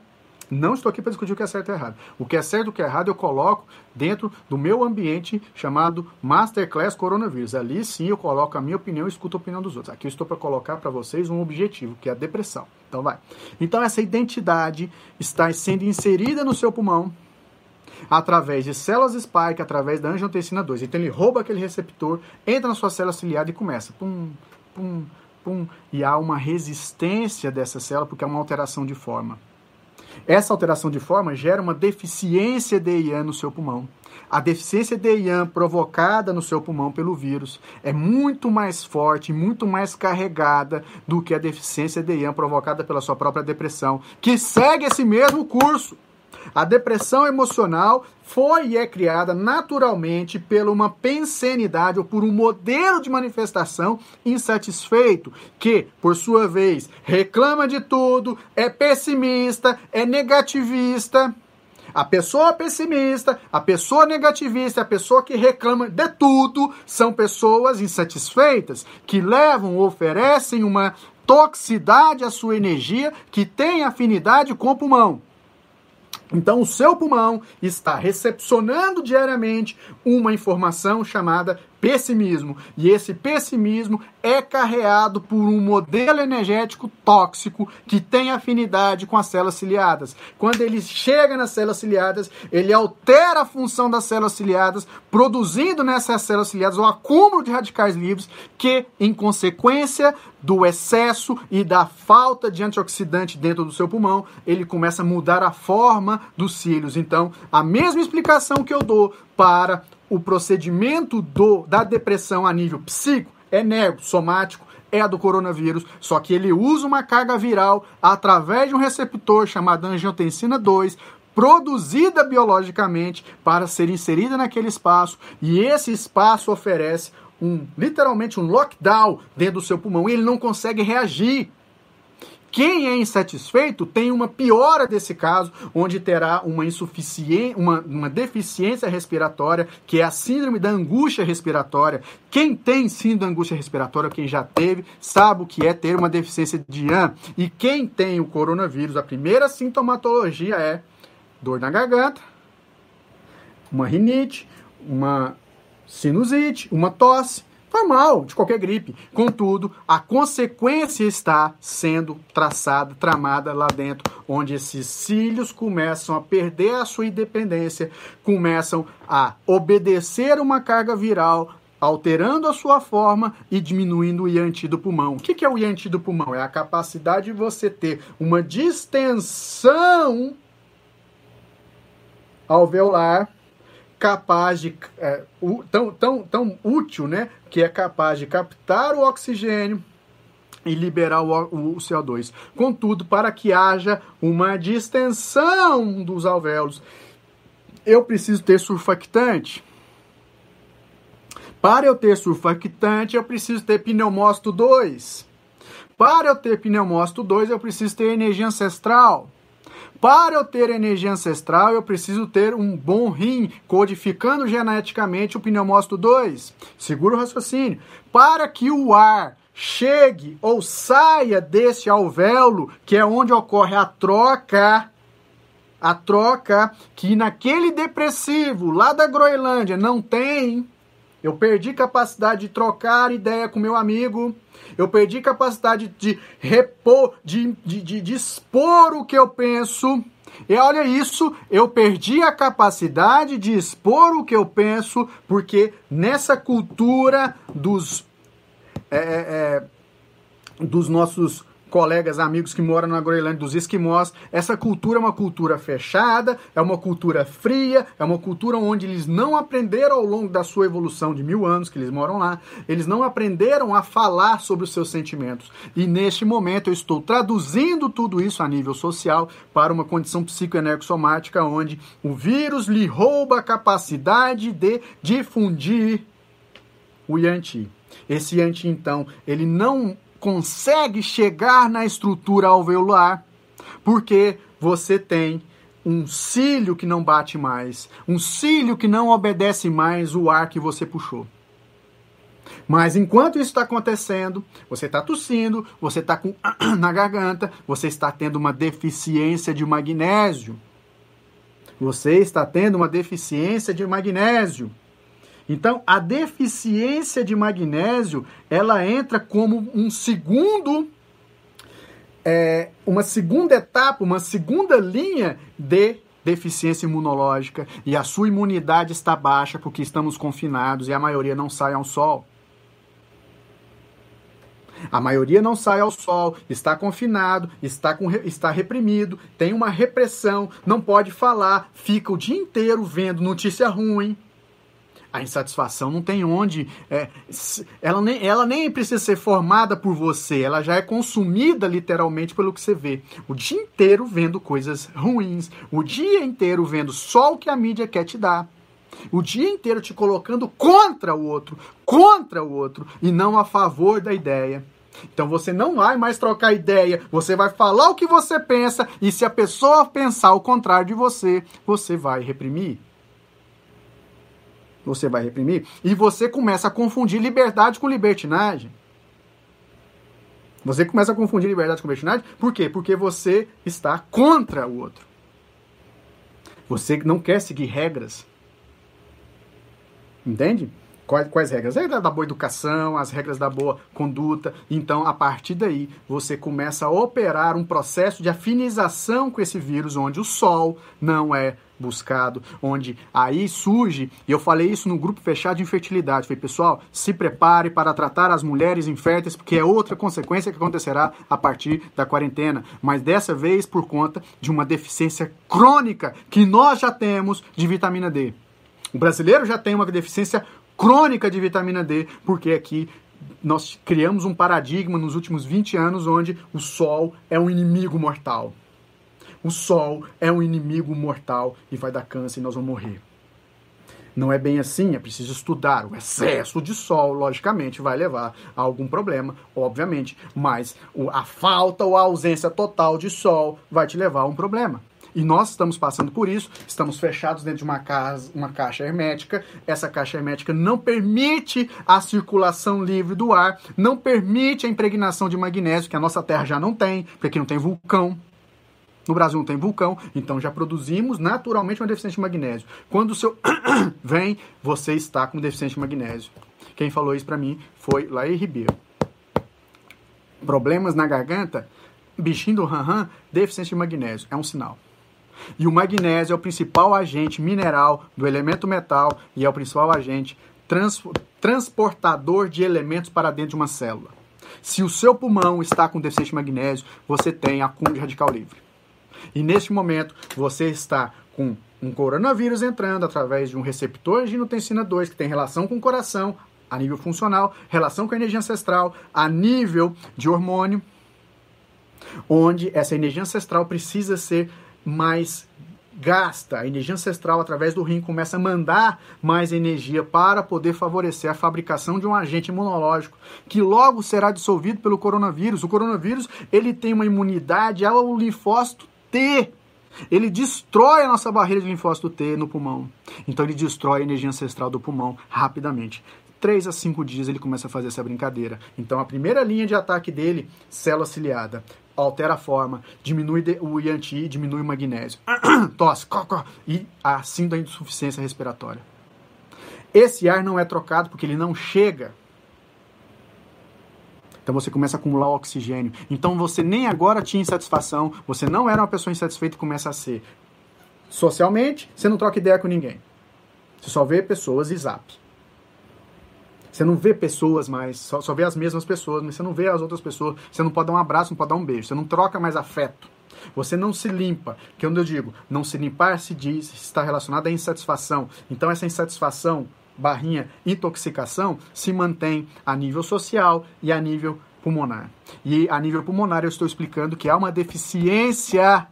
Não estou aqui para discutir o que é certo e errado. O que é certo e o que é errado eu coloco dentro do meu ambiente chamado Masterclass Coronavírus. Ali sim eu coloco a minha opinião e escuto a opinião dos outros. Aqui eu estou para colocar para vocês um objetivo, que é a depressão. Então vai. Então essa identidade está sendo inserida no seu pulmão através de células spike, através da angiotensina 2. Então ele rouba aquele receptor, entra na sua célula ciliar e começa. Pum, pum, pum. E há uma resistência dessa célula porque há uma alteração de forma. Essa alteração de forma gera uma deficiência de IAN no seu pulmão. A deficiência de IAN provocada no seu pulmão pelo vírus é muito mais forte, muito mais carregada do que a deficiência de IAN provocada pela sua própria depressão, que segue esse mesmo curso. A depressão emocional foi e é criada naturalmente pela uma pensenidade ou por um modelo de manifestação insatisfeito, que, por sua vez, reclama de tudo, é pessimista, é negativista. A pessoa pessimista, a pessoa negativista, a pessoa que reclama de tudo, são pessoas insatisfeitas, que levam, oferecem uma toxicidade à sua energia que tem afinidade com o pulmão. Então, o seu pulmão está recepcionando diariamente uma informação chamada pessimismo. E esse pessimismo é carreado por um modelo energético tóxico que tem afinidade com as células ciliadas. Quando ele chega nas células ciliadas, ele altera a função das células ciliadas, produzindo nessas células ciliadas o acúmulo de radicais livres que, em consequência do excesso e da falta de antioxidante dentro do seu pulmão, ele começa a mudar a forma dos cílios. Então, a mesma explicação que eu dou para o procedimento do, da depressão a nível psíquico é nego, somático, é a do coronavírus, só que ele usa uma carga viral através de um receptor chamado angiotensina 2, produzida biologicamente para ser inserida naquele espaço, e esse espaço oferece um literalmente um lockdown dentro do seu pulmão e ele não consegue reagir quem é insatisfeito tem uma piora desse caso, onde terá uma insuficiência, uma, uma deficiência respiratória, que é a síndrome da angústia respiratória. Quem tem síndrome da angústia respiratória, quem já teve, sabe o que é ter uma deficiência de AN. E quem tem o coronavírus, a primeira sintomatologia é dor na garganta, uma rinite, uma sinusite, uma tosse, normal, de qualquer gripe. Contudo, a consequência está sendo traçada, tramada lá dentro, onde esses cílios começam a perder a sua independência, começam a obedecer uma carga viral, alterando a sua forma e diminuindo o IANT do pulmão. O que é o IANT do pulmão? É a capacidade de você ter uma distensão alveolar capaz de é, tão, tão, tão útil, né, que é capaz de captar o oxigênio e liberar o, o, CO2. Contudo, para que haja uma distensão dos alvéolos, eu preciso ter surfactante. Para eu ter surfactante, eu preciso ter pneumócito 2. Para eu ter pneumócito 2, eu preciso ter energia ancestral. Para eu ter energia ancestral, eu preciso ter um bom rim, codificando geneticamente o pneumócito 2. Segura o raciocínio. Para que o ar chegue ou saia desse alvéolo, que é onde ocorre a troca, a troca que naquele depressivo lá da Groenlândia não tem, eu perdi capacidade de trocar ideia com meu amigo. Eu perdi capacidade de repor, de, de, de, de expor o que eu penso. E olha isso, eu perdi a capacidade de expor o que eu penso, porque nessa cultura dos, é, é, é dos nossos colegas, amigos que moram na Groenlândia, dos esquimós. Essa cultura é uma cultura fechada, é uma cultura fria, é uma cultura onde eles não aprenderam ao longo da sua evolução de mil anos que eles moram lá, eles não aprenderam a falar sobre os seus sentimentos. E neste momento eu estou traduzindo tudo isso a nível social para uma condição psicoenergossomática onde o vírus lhe rouba a capacidade de difundir o Yanti. Esse Yanti, então, ele não consegue chegar na estrutura alveolar, porque você tem um cílio que não bate mais, um cílio que não obedece mais o ar que você puxou. Mas enquanto isso está acontecendo, você está tossindo, você está com na garganta, você está tendo uma deficiência de magnésio. Você está tendo uma deficiência de magnésio. Então, a deficiência de magnésio, ela entra como um segundo, é, uma segunda etapa, uma segunda linha de deficiência imunológica e a sua imunidade está baixa porque estamos confinados e a maioria não sai ao sol. A maioria não sai ao sol, está confinado, está, com, está reprimido, tem uma repressão, não pode falar, fica o dia inteiro vendo notícia ruim a insatisfação não tem onde. É, ela, nem, ela nem precisa ser formada por você, ela já é consumida literalmente pelo que você vê. O dia inteiro vendo coisas ruins, o dia inteiro vendo só o que a mídia quer te dar. O dia inteiro te colocando contra o outro, contra o outro, e não a favor da ideia. Então você não vai mais trocar ideia, você vai falar o que você pensa, e se a pessoa pensar o contrário de você, você vai reprimir. Você vai reprimir. E você começa a confundir liberdade com libertinagem. Você começa a confundir liberdade com libertinagem. Por quê? Porque você está contra o outro. Você não quer seguir regras. Entende? Quais, quais regras? A regra da boa educação, as regras da boa conduta. Então, a partir daí, você começa a operar um processo de afinização com esse vírus, onde o sol não é buscado, onde aí surge, e eu falei isso no grupo fechado de infertilidade, falei, pessoal, se prepare para tratar as mulheres inférteis, porque é outra consequência que acontecerá a partir da quarentena, mas dessa vez por conta de uma deficiência crônica que nós já temos de vitamina D. O brasileiro já tem uma deficiência crônica de vitamina D, porque aqui nós criamos um paradigma nos últimos 20 anos onde o sol é um inimigo mortal. O sol é um inimigo mortal e vai dar câncer e nós vamos morrer. Não é bem assim, é preciso estudar. O excesso de sol, logicamente, vai levar a algum problema, obviamente, mas a falta ou a ausência total de sol vai te levar a um problema. E nós estamos passando por isso, estamos fechados dentro de uma, casa, uma caixa hermética. Essa caixa hermética não permite a circulação livre do ar, não permite a impregnação de magnésio, que a nossa Terra já não tem, porque aqui não tem vulcão. No Brasil não tem vulcão, então já produzimos naturalmente uma deficiência de magnésio. Quando o seu vem, você está com deficiência de magnésio. Quem falou isso para mim foi Laí Ribeiro. Problemas na garganta, bichinho do ran, deficiência de magnésio. É um sinal. E o magnésio é o principal agente mineral do elemento metal e é o principal agente trans, transportador de elementos para dentro de uma célula. Se o seu pulmão está com deficiência de magnésio, você tem acúmulo de radical livre. E neste momento, você está com um coronavírus entrando através de um receptor de angiotensina 2 que tem relação com o coração, a nível funcional, relação com a energia ancestral, a nível de hormônio, onde essa energia ancestral precisa ser mais gasta, a energia ancestral através do rim começa a mandar mais energia para poder favorecer a fabricação de um agente imunológico que logo será dissolvido pelo coronavírus. O coronavírus, ele tem uma imunidade ao linfócito T. Ele destrói a nossa barreira de linfócito T no pulmão. Então ele destrói a energia ancestral do pulmão rapidamente. 3 a 5 dias ele começa a fazer essa brincadeira. Então a primeira linha de ataque dele, célula ciliada altera a forma, diminui o IANTI, diminui o magnésio, tosse, e a síndrome da insuficiência respiratória. Esse ar não é trocado porque ele não chega. Então você começa a acumular oxigênio. Então você nem agora tinha insatisfação, você não era uma pessoa insatisfeita e começa a ser. Socialmente, você não troca ideia com ninguém. Você só vê pessoas e zap. Você não vê pessoas mais, só, só vê as mesmas pessoas, mas você não vê as outras pessoas. Você não pode dar um abraço, não pode dar um beijo. Você não troca mais afeto. Você não se limpa. Que é onde eu digo, não se limpar se diz está relacionado à insatisfação. Então essa insatisfação, barrinha, intoxicação, se mantém a nível social e a nível pulmonar. E a nível pulmonar eu estou explicando que há uma deficiência,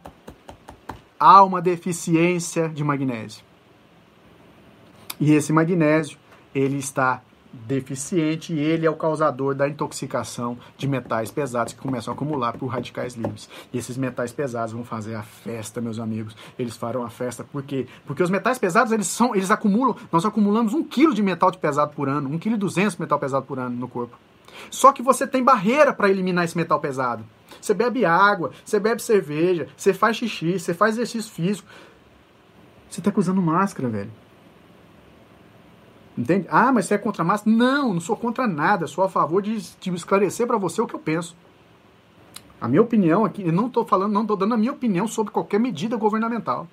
há uma deficiência de magnésio. E esse magnésio, ele está deficiente e ele é o causador da intoxicação de metais pesados que começam a acumular por radicais livres. E esses metais pesados vão fazer a festa, meus amigos. Eles farão a festa por quê? Porque os metais pesados, eles são, eles acumulam, nós acumulamos um quilo de metal de pesado por ano, um quilo e duzentos metal pesado por ano no corpo. Só que você tem barreira para eliminar esse metal pesado. Você bebe água, você bebe cerveja, você faz xixi, você faz exercício físico. Você está usando máscara, velho. Entende? Ah, mas você é contra a massa? Não, não sou contra nada. Sou a favor de, de esclarecer para você o que eu penso. A minha opinião aqui, eu não estou falando, não estou dando a minha opinião sobre qualquer medida governamental.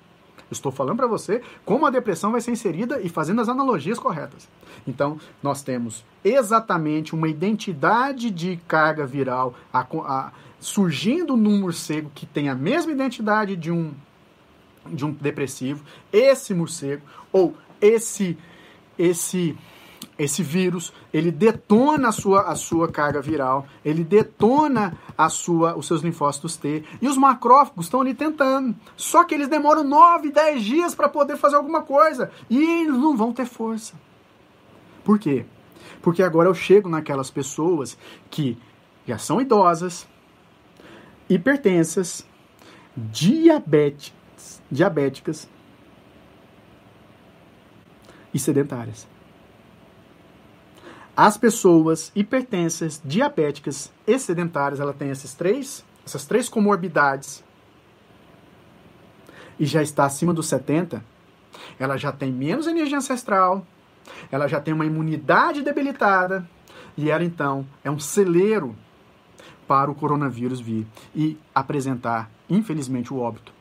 estou falando para você como a depressão vai ser inserida e fazendo as analogias corretas. Então, nós temos exatamente uma identidade de carga viral a, a, surgindo num morcego que tem a mesma identidade de um, de um depressivo. Esse morcego, ou esse esse esse vírus, ele detona a sua, a sua carga viral, ele detona a sua, os seus linfócitos T. E os macrófagos estão ali tentando. Só que eles demoram 9, 10 dias para poder fazer alguma coisa. E eles não vão ter força. Por quê? Porque agora eu chego naquelas pessoas que já são idosas, hipertensas, diabéticas, diabéticas e sedentárias. As pessoas hipertensas, diabéticas e sedentárias, ela tem esses três, essas três comorbidades e já está acima dos 70, ela já tem menos energia ancestral, ela já tem uma imunidade debilitada e ela então é um celeiro para o coronavírus vir e apresentar, infelizmente, o óbito.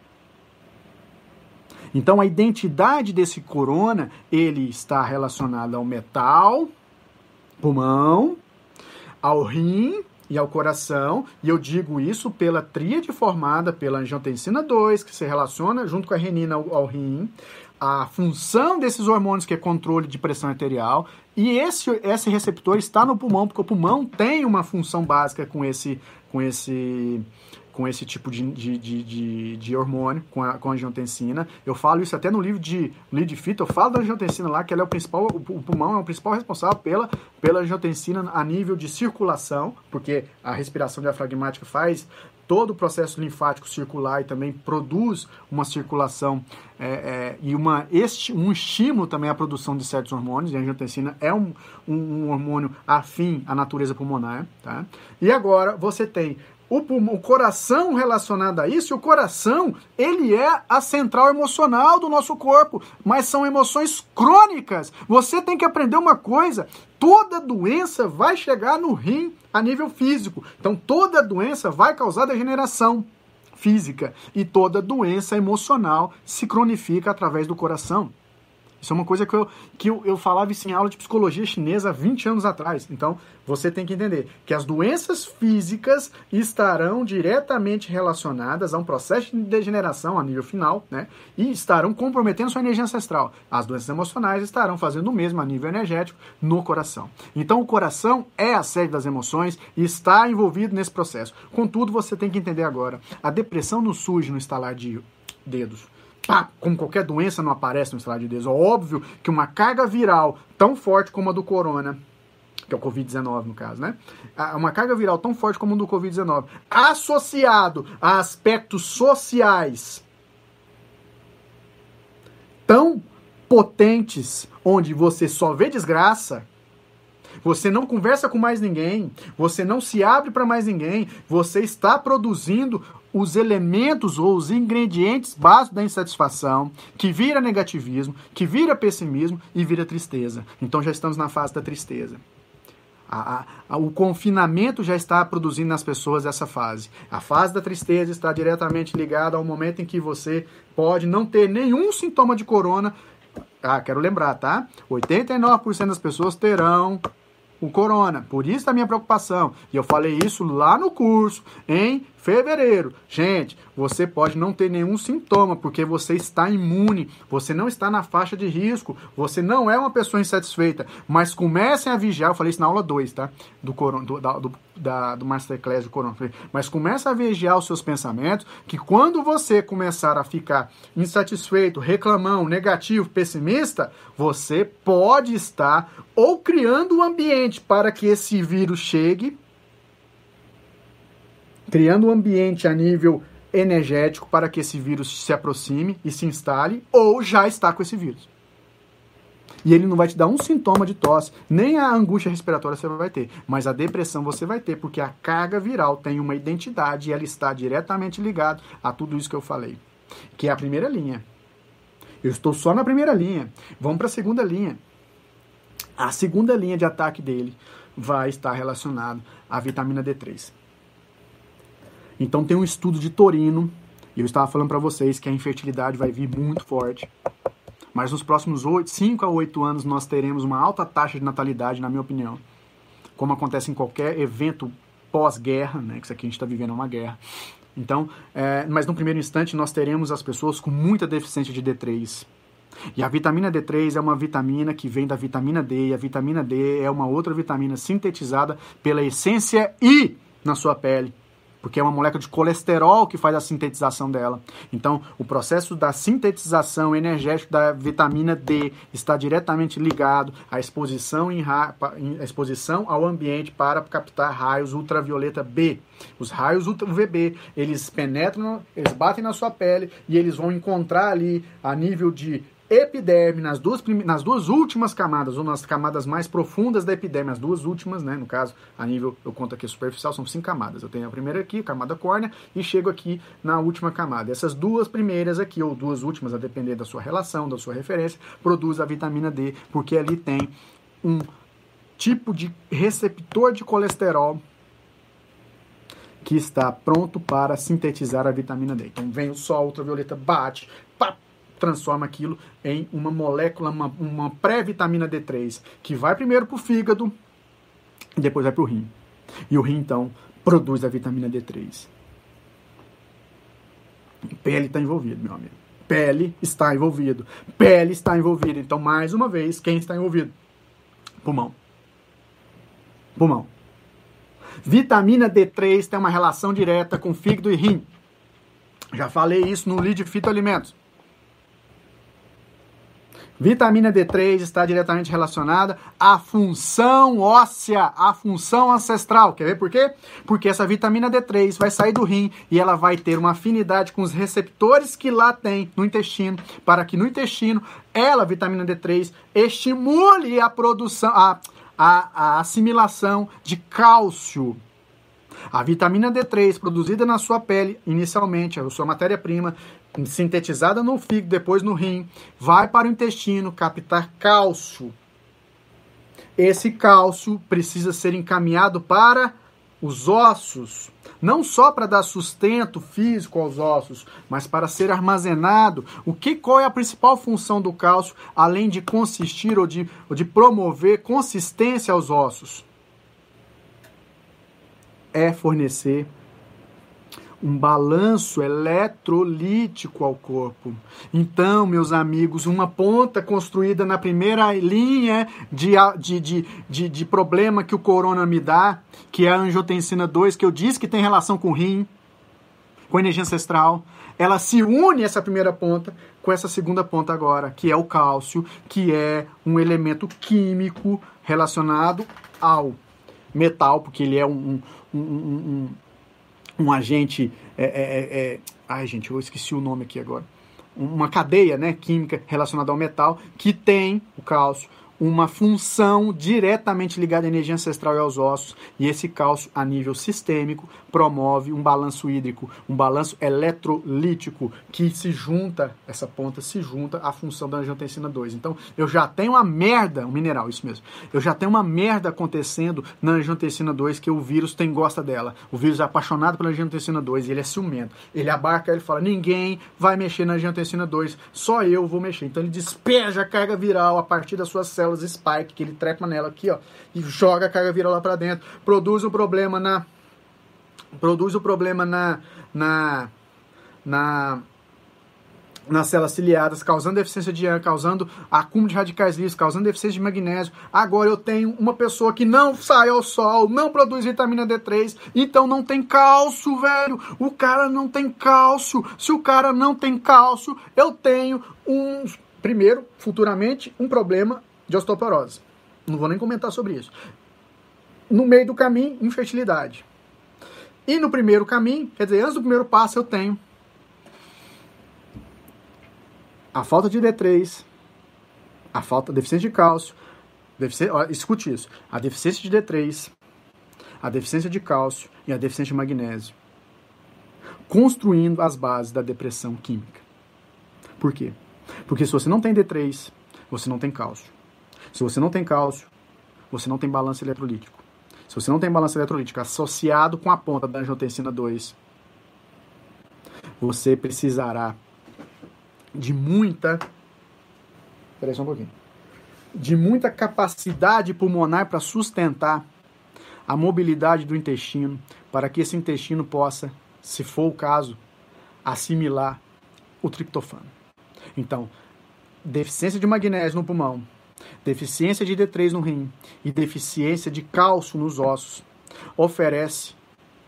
Então a identidade desse corona, ele está relacionado ao metal, pulmão, ao rim e ao coração, e eu digo isso pela tríade formada pela angiotensina 2, que se relaciona junto com a renina ao, ao rim, a função desses hormônios que é controle de pressão arterial, e esse, esse receptor está no pulmão, porque o pulmão tem uma função básica com esse, com esse com esse tipo de, de, de, de, hormônio, com a, com a angiotensina. Eu falo isso até no livro de Lead Fito, eu falo da angiotensina lá, que ela é o principal, o pulmão é o principal responsável pela, pela angiotensina a nível de circulação, porque a respiração diafragmática faz todo o processo linfático circular e também produz uma circulação é, é, e uma, este, um estímulo também à produção de certos hormônios, e a angiotensina é um, um, um hormônio afim à natureza pulmonar. Tá? E agora você tem o, o, coração relacionado a isso, o coração, ele é a central emocional do nosso corpo, mas são emoções crônicas. Você tem que aprender uma coisa: toda doença vai chegar no rim a nível físico. Então, toda doença vai causar degeneração física e toda doença emocional se cronifica através do coração. Isso é uma coisa que eu, que eu, eu falava isso em aula de psicologia chinesa há 20 anos atrás. Então, você tem que entender que as doenças físicas estarão diretamente relacionadas a um processo de degeneração a nível final, né? E estarão comprometendo sua energia ancestral. As doenças emocionais estarão fazendo o mesmo a nível energético no coração. Então, o coração é a sede das emoções e está envolvido nesse processo. Contudo, você tem que entender agora: a depressão não surge no estalar de dedos pá, como qualquer doença não aparece no estalar de dedos. É óbvio que uma carga viral tão forte como a do corona, que é o Covid-19 no caso, né? Uma carga viral tão forte como a do Covid-19, associado a aspectos sociais tão potentes, onde você só vê desgraça, você não conversa com mais ninguém, você não se abre para mais ninguém, você está produzindo os elementos ou os ingredientes básicos da insatisfação, que vira negativismo, que vira pessimismo e vira tristeza. Então já estamos na fase da tristeza. A, a, o confinamento já está produzindo nas pessoas essa fase. A fase da tristeza está diretamente ligada ao momento em que você pode não ter nenhum sintoma de corona. Ah, quero lembrar, tá? 89% das pessoas terão o corona. Por isso a minha preocupação. E eu falei isso lá no curso, em fevereiro. Gente, você pode não ter nenhum sintoma, porque você está imune, você não está na faixa de risco, você não é uma pessoa insatisfeita. Mas comecem a vigiar, eu falei isso na aula 2, tá? Do, do, da, do, da, do Masterclass do Corona. Mas comece a vigiar os seus pensamentos, que quando você começar a ficar insatisfeito, reclamão, negativo, pessimista, você pode estar ou criando um ambiente para que esse vírus chegue, criando um ambiente a nível energético para que esse vírus se aproxime e se instale, ou já está com esse vírus. E ele não vai te dar um sintoma de tosse, nem a angústia respiratória você vai ter, mas a depressão você vai ter, porque a carga viral tem uma identidade e ela está diretamente ligada a tudo isso que eu falei, que é a primeira linha. Eu estou só na primeira linha. Vamos para a segunda linha. A segunda linha de ataque dele vai estar relacionado à vitamina D3. Então tem um estudo de Torino, e eu estava falando para vocês que a infertilidade vai vir muito forte. Mas nos próximos 8, 5 a 8 anos nós teremos uma alta taxa de natalidade, na minha opinião. Como acontece em qualquer evento pós-guerra, né? Que isso aqui a gente está vivendo uma guerra. Então, é, mas no primeiro instante nós teremos as pessoas com muita deficiência de D3. E a vitamina D3 é uma vitamina que vem da vitamina D, e a vitamina D é uma outra vitamina sintetizada pela essência I na sua pele porque é uma molécula de colesterol que faz a sintetização dela. Então, o processo da sintetização energética da vitamina D está diretamente ligado à exposição, em à exposição ao ambiente para captar raios ultravioleta B. Os raios UVB, eles penetram, eles batem na sua pele e eles vão encontrar ali a nível de epiderme nas duas, nas duas últimas camadas, ou nas camadas mais profundas da epiderme, as duas últimas, né, no caso, a nível, eu conto aqui superficial, são cinco camadas. Eu tenho a primeira aqui, camada córnea, e chego aqui na última camada. Essas duas primeiras aqui, ou duas últimas, a depender da sua relação, da sua referência, produz a vitamina D, porque ali tem um tipo de receptor de colesterol que está pronto para sintetizar a vitamina D. Então vem o sol ultravioleta, bate, pá, transforma aquilo em uma molécula, uma, uma pré-vitamina D3, que vai primeiro para o fígado e depois vai para o rim. E o rim, então, produz a vitamina D3. Pele está envolvido, meu amigo. Pele está envolvido. Pele está envolvida. Então, mais uma vez, quem está envolvido? Pulmão. Pulmão. Vitamina D3 tem uma relação direta com fígado e rim. Já falei isso no lead fitoalimentos. Vitamina D3 está diretamente relacionada à função óssea, à função ancestral. Quer ver por quê? Porque essa vitamina D3 vai sair do rim e ela vai ter uma afinidade com os receptores que lá tem no intestino, para que no intestino ela, vitamina D3, estimule a produção, a, a, a assimilação de cálcio. A vitamina D3 produzida na sua pele, inicialmente, a sua matéria-prima, sintetizada no fígado, depois no rim, vai para o intestino captar cálcio. Esse cálcio precisa ser encaminhado para os ossos, não só para dar sustento físico aos ossos, mas para ser armazenado. O que qual é a principal função do cálcio, além de consistir ou de, ou de promover consistência aos ossos? É fornecer um balanço eletrolítico ao corpo. Então, meus amigos, uma ponta construída na primeira linha de, de, de, de, de problema que o corona me dá, que é a angiotensina 2, que eu disse que tem relação com o rim, com energia ancestral, ela se une essa primeira ponta com essa segunda ponta agora, que é o cálcio, que é um elemento químico relacionado ao metal, porque ele é um, um, um, um agente. É, é, é, é, ai, gente, eu esqueci o nome aqui agora. Uma cadeia né, química relacionada ao metal que tem o cálcio, uma função diretamente ligada à energia ancestral e aos ossos, e esse cálcio, a nível sistêmico, promove um balanço hídrico, um balanço eletrolítico, que se junta, essa ponta se junta à função da angiotensina 2. Então, eu já tenho uma merda, um mineral, isso mesmo, eu já tenho uma merda acontecendo na angiotensina 2, que o vírus tem gosta dela. O vírus é apaixonado pela angiotensina 2 e ele é ciumento. Ele abarca, ele fala, ninguém vai mexer na angiotensina 2, só eu vou mexer. Então, ele despeja a carga viral a partir das suas células spike, que ele trepa nela aqui, ó, e joga a carga viral lá para dentro, produz um problema na produz o problema na na na nas células ciliadas, causando deficiência de ar, causando acúmulo de radicais livres, causando deficiência de magnésio. Agora eu tenho uma pessoa que não sai ao sol, não produz vitamina D3, então não tem cálcio, velho. O cara não tem cálcio. Se o cara não tem cálcio, eu tenho um primeiro, futuramente, um problema de osteoporose. Não vou nem comentar sobre isso. No meio do caminho, infertilidade. E no primeiro caminho, quer dizer, antes do primeiro passo, eu tenho a falta de D3, a falta, a deficiência de cálcio, ó, escute isso, a deficiência de D3, a deficiência de cálcio e a deficiência de magnésio, construindo as bases da depressão química. Por quê? Porque se você não tem D3, você não tem cálcio. Se você não tem cálcio, você não tem balanço eletrolítico. Se você não tem balanço eletrolítico associado com a ponta da angiotensina 2, você precisará de muita. Peraí só um pouquinho. De muita capacidade pulmonar para sustentar a mobilidade do intestino, para que esse intestino possa, se for o caso, assimilar o triptofano. Então, deficiência de magnésio no pulmão, deficiência de D3 no rim e deficiência de cálcio nos ossos, oferece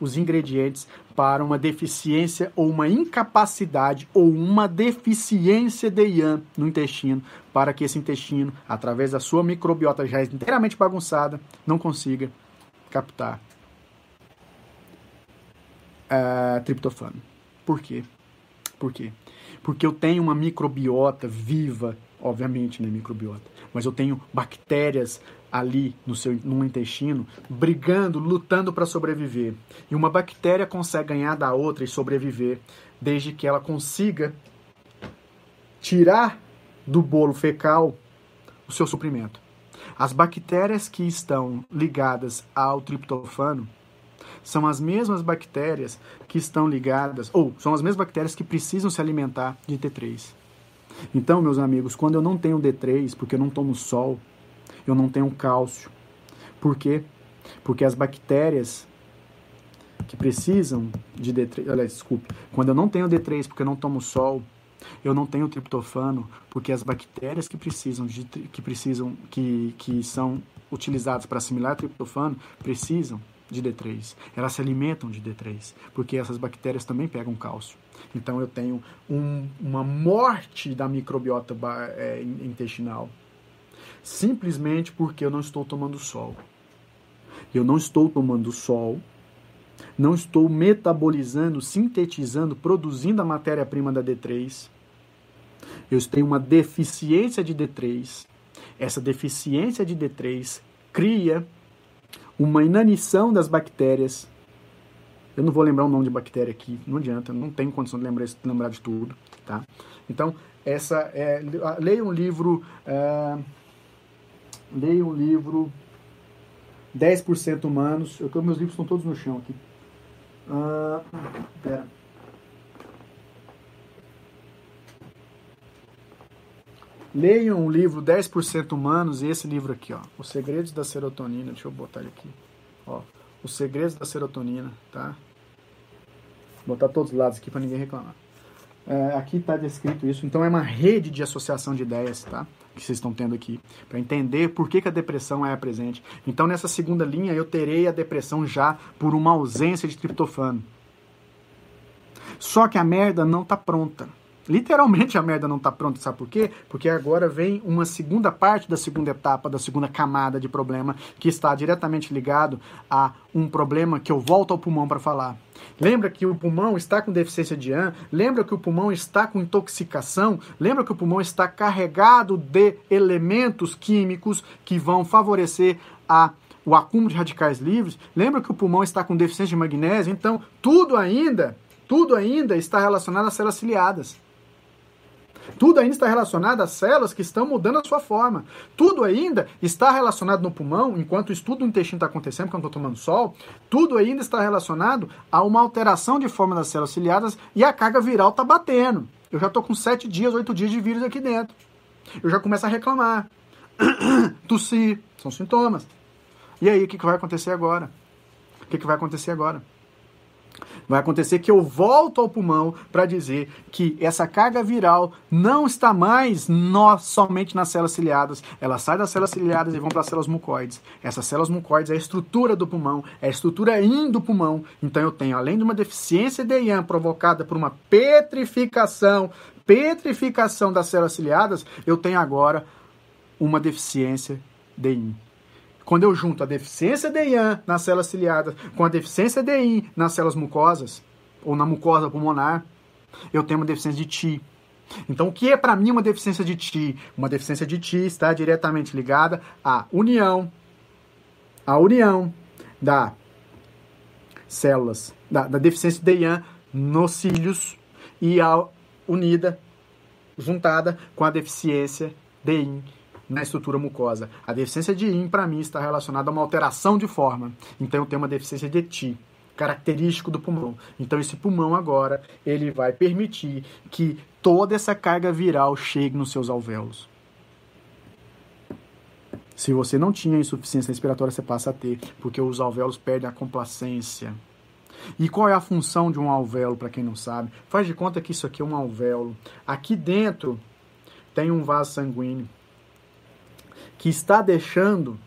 os ingredientes para uma deficiência ou uma incapacidade ou uma deficiência de IAM no intestino, para que esse intestino, através da sua microbiota já inteiramente bagunçada, não consiga captar uh, triptofano. Por quê? Por quê? Porque eu tenho uma microbiota viva, obviamente, né, microbiota, mas eu tenho bactérias ali no seu no intestino, brigando, lutando para sobreviver. E uma bactéria consegue ganhar da outra e sobreviver, desde que ela consiga tirar do bolo fecal o seu suprimento. As bactérias que estão ligadas ao triptofano são as mesmas bactérias que estão ligadas, ou são as mesmas bactérias que precisam se alimentar de T3. Então, meus amigos, quando eu não tenho D3, porque eu não tomo sol, eu não tenho cálcio. Por quê? Porque as bactérias que precisam de D3, olha, desculpe, quando eu não tenho D3 porque eu não tomo sol, eu não tenho triptofano porque as bactérias que precisam de que precisam que, que são utilizadas para assimilar triptofano precisam de D3. Elas se alimentam de D3, porque essas bactérias também pegam cálcio. Então eu tenho um, uma morte da microbiota é, intestinal simplesmente porque eu não estou tomando sol. Eu não estou tomando sol, não estou metabolizando, sintetizando, produzindo a matéria-prima da D3. Eu tenho uma deficiência de D3. Essa deficiência de D3 cria uma inanição das bactérias. Eu não vou lembrar o nome de bactéria aqui, não adianta, não tenho condição de lembrar, lembrar de tudo, tá? Então, essa é, leia um livro uh, leia um livro 10% Humanos. Eu, meus livros estão todos no chão aqui. Ah, pera. Leiam um livro 10% Humanos e esse livro aqui, ó. Os Segredos da Serotonina. Deixa eu botar ele aqui. Ó, Os Segredos da Serotonina, tá? Botar todos os lados aqui para ninguém reclamar. É, aqui está descrito isso. Então é uma rede de associação de ideias, tá? que vocês estão tendo aqui, para entender por que, que a depressão é presente. Então, nessa segunda linha, eu terei a depressão já por uma ausência de triptofano. Só que a merda não está pronta. Literalmente a merda não está pronta, sabe por quê? Porque agora vem uma segunda parte da segunda etapa, da segunda camada de problema, que está diretamente ligado a um problema que eu volto ao pulmão para falar. Lembra que o pulmão está com deficiência de ar? Lembra que o pulmão está com intoxicação? Lembra que o pulmão está carregado de elementos químicos que vão favorecer a o acúmulo de radicais livres? Lembra que o pulmão está com deficiência de magnésio? Então, tudo ainda, tudo ainda está relacionado às células ciliadas. Tudo ainda está relacionado às células que estão mudando a sua forma. Tudo ainda está relacionado no pulmão, enquanto o estudo do intestino está acontecendo, porque eu estou tomando sol, tudo ainda está relacionado a uma alteração de forma das células ciliadas e a carga viral está batendo. Eu já estou com sete dias, oito dias de vírus aqui dentro. Eu já começo a reclamar. Tossir, são sintomas. E aí, o que, que vai acontecer agora? O que, que vai acontecer agora? Vai acontecer que eu volto ao pulmão para dizer que essa carga viral não está mais nós, somente nas células ciliadas. Ela sai das células ciliadas e vão para as células mucoides. Essas células mucoides é a estrutura do pulmão, é a estrutura in do pulmão. Então eu tenho, além de uma deficiência de IAM provocada por uma petrificação, petrificação das células ciliadas, eu tenho agora uma deficiência de IN. Quando eu junto a deficiência de IAN nas células ciliadas com a deficiência de IN nas células mucosas, ou na mucosa pulmonar, eu tenho uma deficiência de TI. Então, o que é para mim uma deficiência de TI? Uma deficiência de TI está diretamente ligada à união, à união da células, da, da deficiência de IAN nos cílios e a unida, juntada com a deficiência de IN na estrutura mucosa. A deficiência de IN, para mim, está relacionada a uma alteração de forma. Então, eu tenho uma deficiência de TI característico do pulmão. Então esse pulmão agora ele vai permitir que toda essa carga viral chegue nos seus alvéolos. Se você não tinha insuficiência respiratória, você passa a ter, porque os alvéolos perdem a complacência. E qual é a função de um alvéolo, para quem não sabe? Faz de conta que isso aqui é um alvéolo. Aqui dentro tem um vaso sanguíneo que está deixando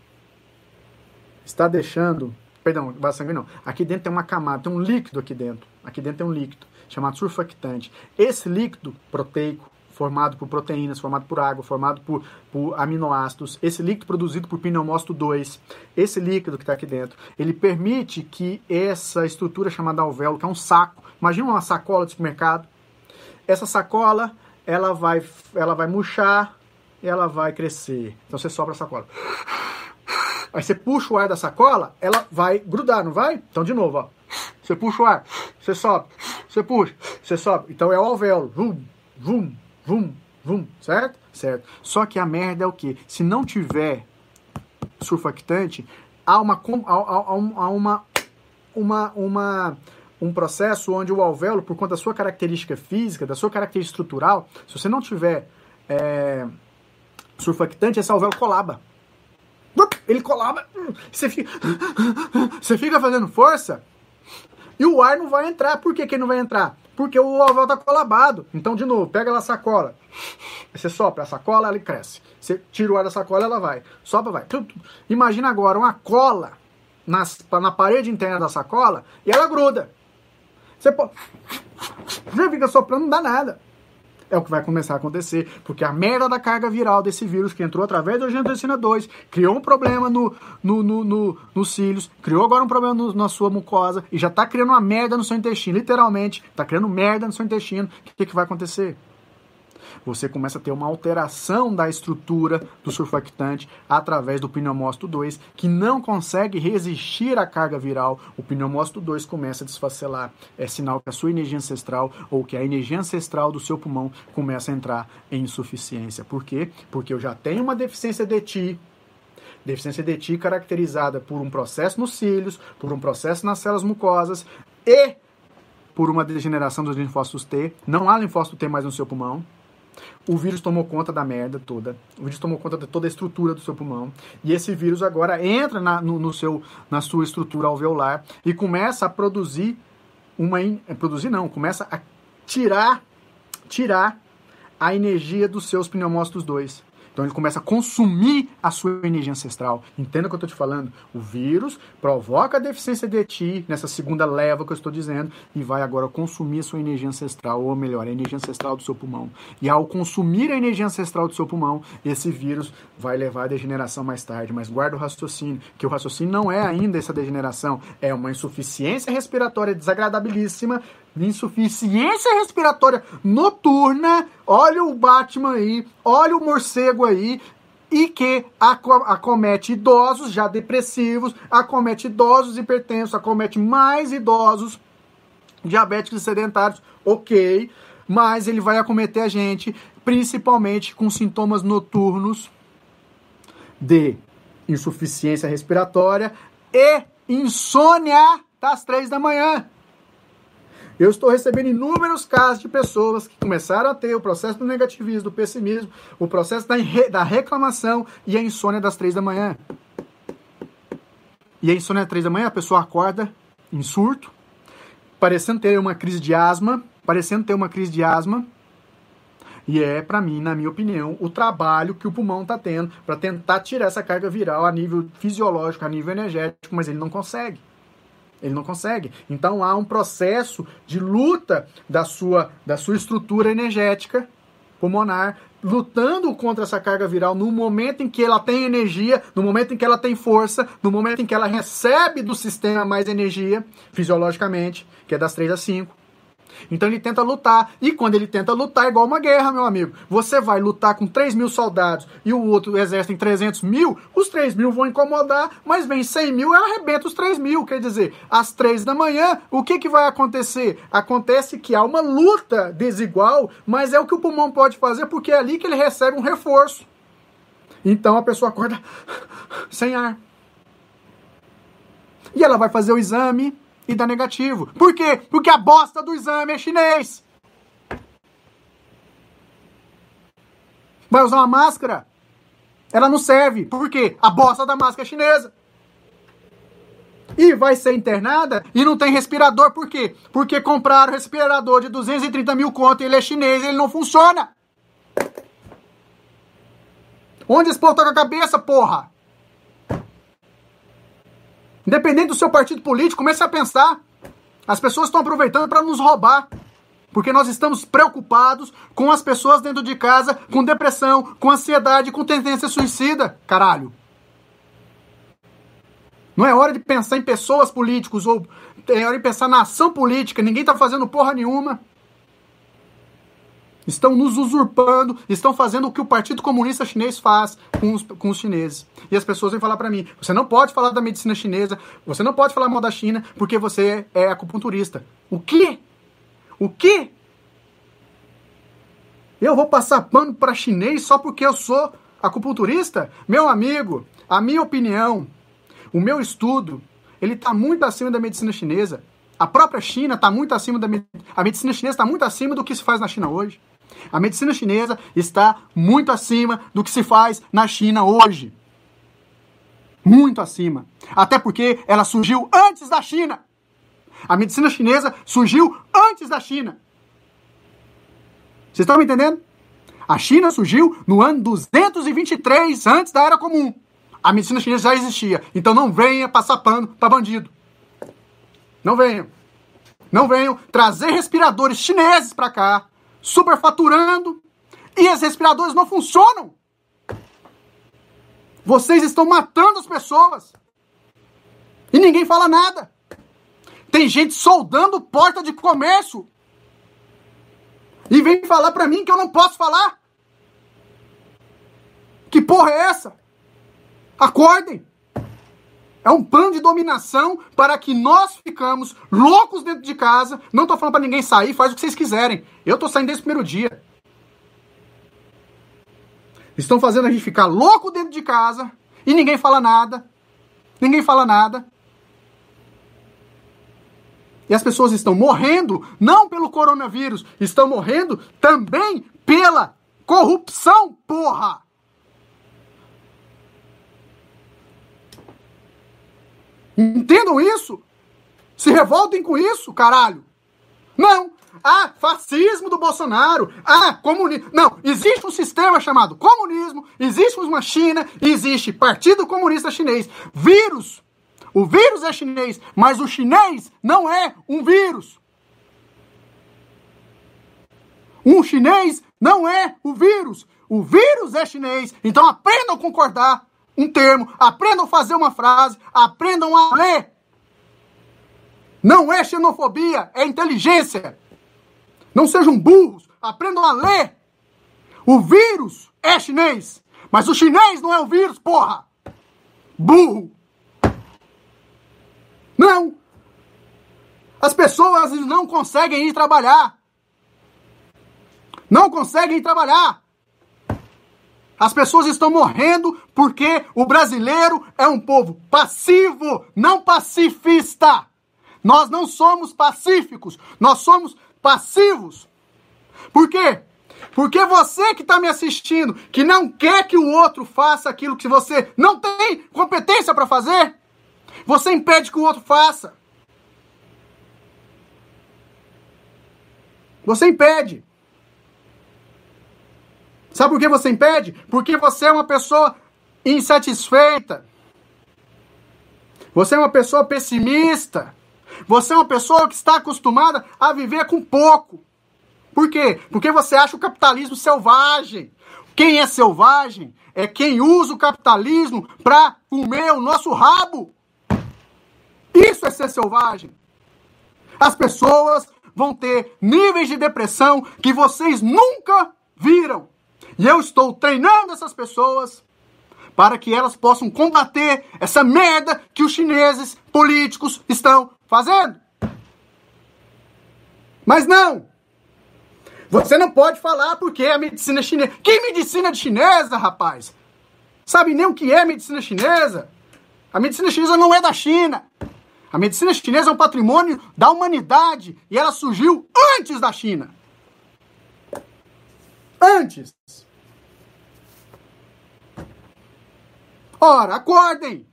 está deixando Perdão, vaso sanguíneo não. Aqui dentro tem uma camada, tem um líquido aqui dentro. Aqui dentro tem um líquido chamado surfactante. Esse líquido proteico, formado por proteínas, formado por água, formado por, por aminoácidos, esse líquido produzido por pneumócito 2, esse líquido que está aqui dentro, ele permite que essa estrutura chamada alvéolo, que é um saco, imagina uma sacola de supermercado, essa sacola ela vai, ela vai murchar, ela vai crescer. Então você sopra a sacola. Aí você puxa o ar da sacola, ela vai grudar, não vai? Então de novo, ó. Você puxa o ar, você sobe, você puxa, você sobe. Então é o alvéolo. Vum, vum, vum, vum, certo? Certo. Só que a merda é o quê? Se não tiver surfactante, há uma há, há, há uma uma uma um processo onde o alvéolo, por conta da sua característica física, da sua característica estrutural, se você não tiver é, surfactante, esse alvéolo colaba. Ele colaba, você fica, você fica fazendo força e o ar não vai entrar. Por que, que ele não vai entrar? Porque o alvéolo está colabado. Então, de novo, pega a sacola. Você sopra a sacola, ela cresce. Você tira o ar da sacola, ela vai. Sopra, vai. Imagina agora uma cola nas, na parede interna da sacola e ela gruda. Você pode... Já fica soprando, não dá nada. É o que vai começar a acontecer, porque a merda da carga viral desse vírus que entrou através da angiotensina 2 criou um problema no, no, no, no, nos cílios, criou agora um problema no, na sua mucosa e já está criando uma merda no seu intestino, literalmente, está criando merda no seu intestino. O que, que vai acontecer? Você começa a ter uma alteração da estrutura do surfactante através do pneumócito 2, que não consegue resistir à carga viral. O pneumócito 2 começa a desfacelar. É sinal que a sua energia ancestral ou que a energia ancestral do seu pulmão começa a entrar em insuficiência. Por quê? Porque eu já tenho uma deficiência de ti, deficiência de ti caracterizada por um processo nos cílios, por um processo nas células mucosas e por uma degeneração dos linfócitos T. Não há linfócito T mais no seu pulmão. O vírus tomou conta da merda toda. O vírus tomou conta de toda a estrutura do seu pulmão. E esse vírus agora entra na, no, no seu, na sua estrutura alveolar e começa a produzir uma. In, é, produzir não, começa a tirar, tirar a energia dos seus pneumócitos 2. Então ele começa a consumir a sua energia ancestral. Entenda o que eu estou te falando. O vírus provoca a deficiência de ti, nessa segunda leva que eu estou dizendo, e vai agora consumir a sua energia ancestral, ou melhor, a energia ancestral do seu pulmão. E ao consumir a energia ancestral do seu pulmão, esse vírus vai levar à degeneração mais tarde. Mas guarda o raciocínio, que o raciocínio não é ainda essa degeneração, é uma insuficiência respiratória desagradabilíssima insuficiência respiratória noturna, olha o Batman aí, olha o morcego aí, e que acomete idosos já depressivos, acomete idosos hipertensos, acomete mais idosos diabéticos e sedentários, ok, mas ele vai acometer a gente principalmente com sintomas noturnos de insuficiência respiratória e insônia das três da manhã. Eu estou recebendo inúmeros casos de pessoas que começaram a ter o processo do negativismo, do pessimismo, o processo da, da reclamação e a insônia das três da manhã. E a insônia das três da manhã, a pessoa acorda em surto, parecendo ter uma crise de asma, parecendo ter uma crise de asma, e é, para mim, na minha opinião, o trabalho que o pulmão está tendo para tentar tirar essa carga viral a nível fisiológico, a nível energético, mas ele não consegue. Ele não consegue. Então há um processo de luta da sua, da sua estrutura energética pulmonar, lutando contra essa carga viral no momento em que ela tem energia, no momento em que ela tem força, no momento em que ela recebe do sistema mais energia, fisiologicamente, que é das 3 às 5. Então ele tenta lutar. E quando ele tenta lutar, é igual uma guerra, meu amigo. Você vai lutar com 3 mil soldados e o outro exército tem 300 mil, os 3 mil vão incomodar, mas vem 100 mil e arrebenta os 3 mil. Quer dizer, às 3 da manhã, o que, que vai acontecer? Acontece que há uma luta desigual, mas é o que o pulmão pode fazer porque é ali que ele recebe um reforço. Então a pessoa acorda sem ar. E ela vai fazer o exame, e dá negativo. Por quê? Porque a bosta do exame é chinês. Vai usar uma máscara? Ela não serve. Por quê? A bosta da máscara é chinesa. E vai ser internada e não tem respirador. Por quê? Porque compraram respirador de 230 mil conto e ele é chinês e ele não funciona. Onde povo tá com a cabeça, porra? Independente do seu partido político, comece a pensar. As pessoas estão aproveitando para nos roubar. Porque nós estamos preocupados com as pessoas dentro de casa, com depressão, com ansiedade, com tendência suicida. Caralho. Não é hora de pensar em pessoas políticos ou é hora de pensar na ação política. Ninguém tá fazendo porra nenhuma. Estão nos usurpando, estão fazendo o que o Partido Comunista Chinês faz com os, com os chineses. E as pessoas vêm falar para mim: você não pode falar da medicina chinesa, você não pode falar mal da China porque você é acupunturista. O quê? O quê? Eu vou passar pano para chinês só porque eu sou acupunturista? Meu amigo, a minha opinião, o meu estudo, ele está muito acima da medicina chinesa. A própria China está muito acima da a medicina chinesa está muito acima do que se faz na China hoje. A medicina chinesa está muito acima do que se faz na China hoje. Muito acima. Até porque ela surgiu antes da China. A medicina chinesa surgiu antes da China. Vocês estão me entendendo? A China surgiu no ano 223 antes da Era Comum. A medicina chinesa já existia. Então não venha passar pano para bandido. Não venham. Não venham trazer respiradores chineses para cá, superfaturando, e os respiradores não funcionam. Vocês estão matando as pessoas. E ninguém fala nada. Tem gente soldando porta de comércio. E vem falar para mim que eu não posso falar. Que porra é essa? Acordem. É um plano de dominação para que nós ficamos loucos dentro de casa. Não tô falando para ninguém sair, faz o que vocês quiserem. Eu tô saindo desde o primeiro dia. Estão fazendo a gente ficar louco dentro de casa e ninguém fala nada. Ninguém fala nada. E as pessoas estão morrendo não pelo coronavírus, estão morrendo também pela corrupção, porra! Entendam isso? Se revoltem com isso, caralho! Não! Ah, fascismo do Bolsonaro! Ah, comunismo! Não, existe um sistema chamado comunismo, existe uma China, existe Partido Comunista Chinês. Vírus o vírus é chinês, mas o chinês não é um vírus. Um chinês não é o vírus. O vírus é chinês. Então aprendam a concordar um termo, aprendam a fazer uma frase, aprendam a ler. Não é xenofobia, é inteligência. Não sejam burros, aprendam a ler. O vírus é chinês, mas o chinês não é o vírus, porra. Burro. Não! As pessoas não conseguem ir trabalhar. Não conseguem ir trabalhar. As pessoas estão morrendo porque o brasileiro é um povo passivo, não pacifista. Nós não somos pacíficos, nós somos passivos. Por quê? Porque você que está me assistindo, que não quer que o outro faça aquilo que você não tem competência para fazer, você impede que o outro faça. Você impede. Sabe por que você impede? Porque você é uma pessoa insatisfeita. Você é uma pessoa pessimista. Você é uma pessoa que está acostumada a viver com pouco. Por quê? Porque você acha o capitalismo selvagem. Quem é selvagem é quem usa o capitalismo para comer o nosso rabo. Isso é ser selvagem. As pessoas vão ter níveis de depressão que vocês nunca viram. E eu estou treinando essas pessoas para que elas possam combater essa merda que os chineses políticos estão fazendo. Mas não! Você não pode falar porque a medicina chinesa. Que medicina chinesa, rapaz? Sabe nem o que é medicina chinesa? A medicina chinesa não é da China. A medicina chinesa é um patrimônio da humanidade e ela surgiu antes da China. Antes. Ora, acordem!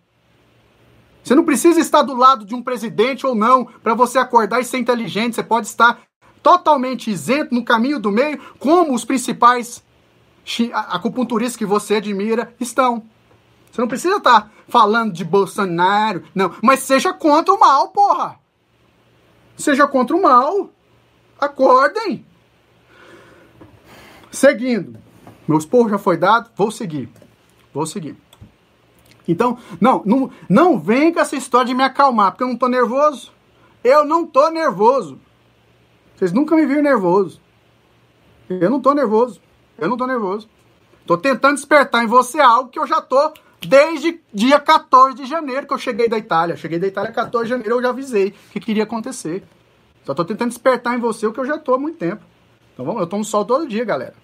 Você não precisa estar do lado de um presidente ou não para você acordar e ser inteligente. Você pode estar totalmente isento no caminho do meio, como os principais acupunturistas que você admira estão. Você não precisa estar falando de Bolsonaro, não. Mas seja contra o mal, porra. Seja contra o mal. Acordem. Seguindo. Meu esporro já foi dado, vou seguir. Vou seguir. Então, não, não, não vem com essa história de me acalmar, porque eu não tô nervoso. Eu não tô nervoso. Vocês nunca me viram nervoso. Eu não tô nervoso. Eu não tô nervoso. Tô tentando despertar em você algo que eu já tô desde dia 14 de janeiro que eu cheguei da Itália. Cheguei da Itália 14 de janeiro, eu já avisei que queria acontecer. Só tô tentando despertar em você o que eu já tô há muito tempo. Então vamos, eu tomo sol todo dia, galera.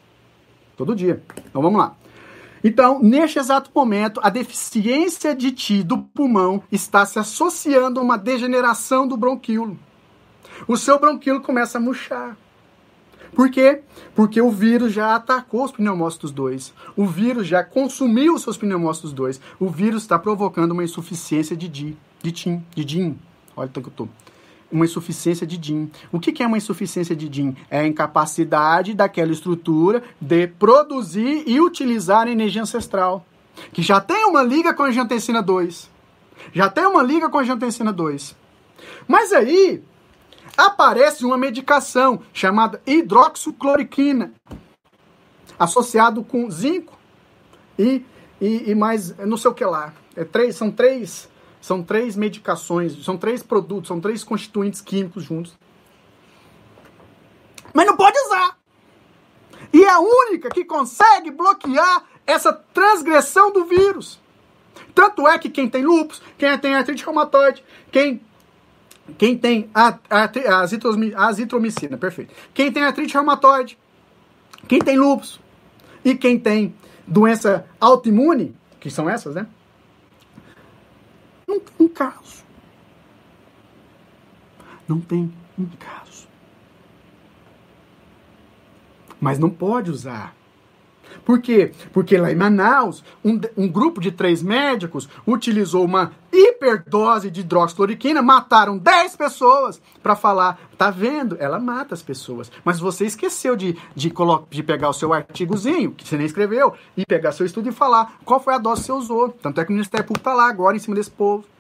Todo dia. Então vamos lá. Então, neste exato momento, a deficiência de ti do pulmão está se associando a uma degeneração do bronquíolo. O seu bronquíolo começa a murchar. Por quê? Porque o vírus já atacou os pneumócitos 2. O vírus já consumiu os seus pneumócitos 2. O vírus está provocando uma insuficiência de DIN. De TIM, de DIN. Olha o que eu tô uma insuficiência de DIN. O que, que é uma insuficiência de DIN? É a incapacidade daquela estrutura de produzir e utilizar a energia ancestral, que já tem uma liga com a angiotensina 2. Já tem uma liga com a angiotensina 2. Mas aí aparece uma medicação chamada hidroxicloroquina, associado com zinco e, e, e mais não sei o que lá. É três, são três são três medicações, são três produtos, são três constituintes químicos juntos. Mas não pode usar. E é a única que consegue bloquear essa transgressão do vírus. Tanto é que quem tem lúpus, quem tem artrite reumatoide, quem quem tem azitromicina, perfeito. Quem tem artrite reumatoide, quem tem lúpus e quem tem doença autoimune, que são essas, né? Tem um caso. Não tem um caso. Mas não pode usar. Por quê? Porque lá em Manaus, um, um grupo de três médicos utilizou uma hiperdose de hidroxicloroquina, mataram 10 pessoas para falar, tá vendo? Ela mata as pessoas. Mas você esqueceu de, de, de pegar o seu artigozinho, que você nem escreveu, e pegar seu estudo e falar qual foi a dose que você usou. Tanto é que o Ministério Público tá lá agora em cima desse povo.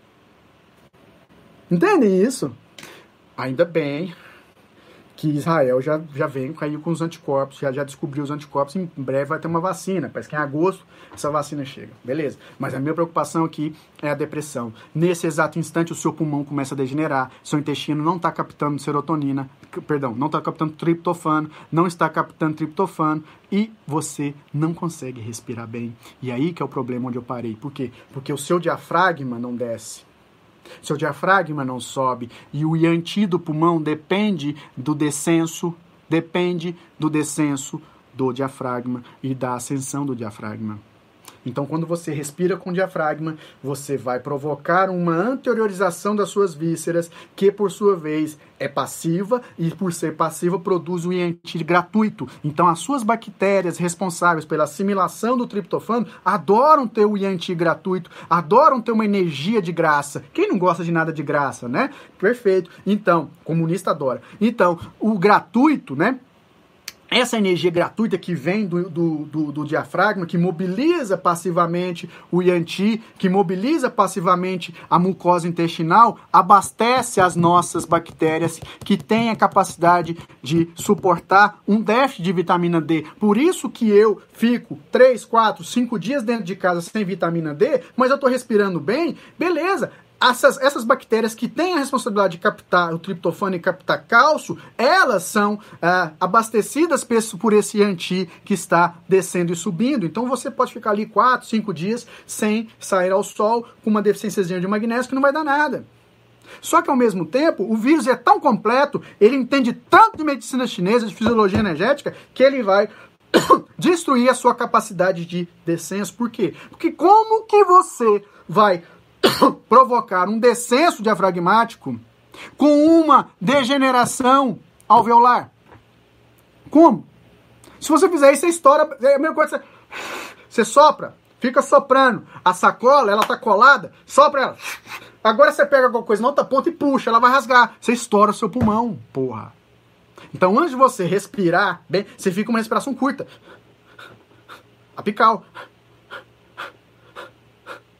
Entendem isso? Ainda bem que Israel já, já vem caiu com os anticorpos, já, já descobriu os anticorpos, em breve vai ter uma vacina, parece que em agosto essa vacina chega, beleza. Mas a minha preocupação aqui é a depressão. Nesse exato instante o seu pulmão começa a degenerar, seu intestino não está captando serotonina, perdão, não está captando triptofano, não está captando triptofano e você não consegue respirar bem. E aí que é o problema onde eu parei. Por quê? Porque o seu diafragma não desce seu diafragma não sobe e o Yanti do pulmão depende do descenso, depende do descenso do diafragma e da ascensão do diafragma. Então, quando você respira com o diafragma, você vai provocar uma anteriorização das suas vísceras, que por sua vez é passiva e por ser passiva produz um INT gratuito. Então, as suas bactérias responsáveis pela assimilação do triptofano adoram ter o INT gratuito, adoram ter uma energia de graça. Quem não gosta de nada de graça, né? Perfeito. Então, comunista adora. Então, o gratuito, né? Essa energia gratuita que vem do, do, do, do, diafragma, que mobiliza passivamente o Yanti, que mobiliza passivamente a mucosa intestinal, abastece as nossas bactérias que têm a capacidade de suportar um déficit de vitamina D. Por isso que eu fico 3, 4, 5 dias dentro de casa sem vitamina D, mas eu estou respirando bem, beleza essas, essas bactérias que têm a responsabilidade de captar o triptofano e captar cálcio, elas são ah, abastecidas por esse anti que está descendo e subindo. Então você pode ficar ali 4, 5 dias sem sair ao sol com uma deficiência de magnésio que não vai dar nada. Só que ao mesmo tempo, o vírus é tão completo, ele entende tanto de medicina chinesa, de fisiologia energética, que ele vai destruir a sua capacidade de descenso. Por quê? Porque como que você vai provocar um descenso diafragmático com uma degeneração alveolar. Como? Se você fizer isso, você estoura. É a mesma coisa. Você, sopra, fica soprando. A sacola, ela tá colada, sopra ela. Agora você pega alguma coisa na outra ponta e puxa, ela vai rasgar. Você estoura o seu pulmão, porra. Então, antes de você respirar bem, você fica uma respiração curta. Apical.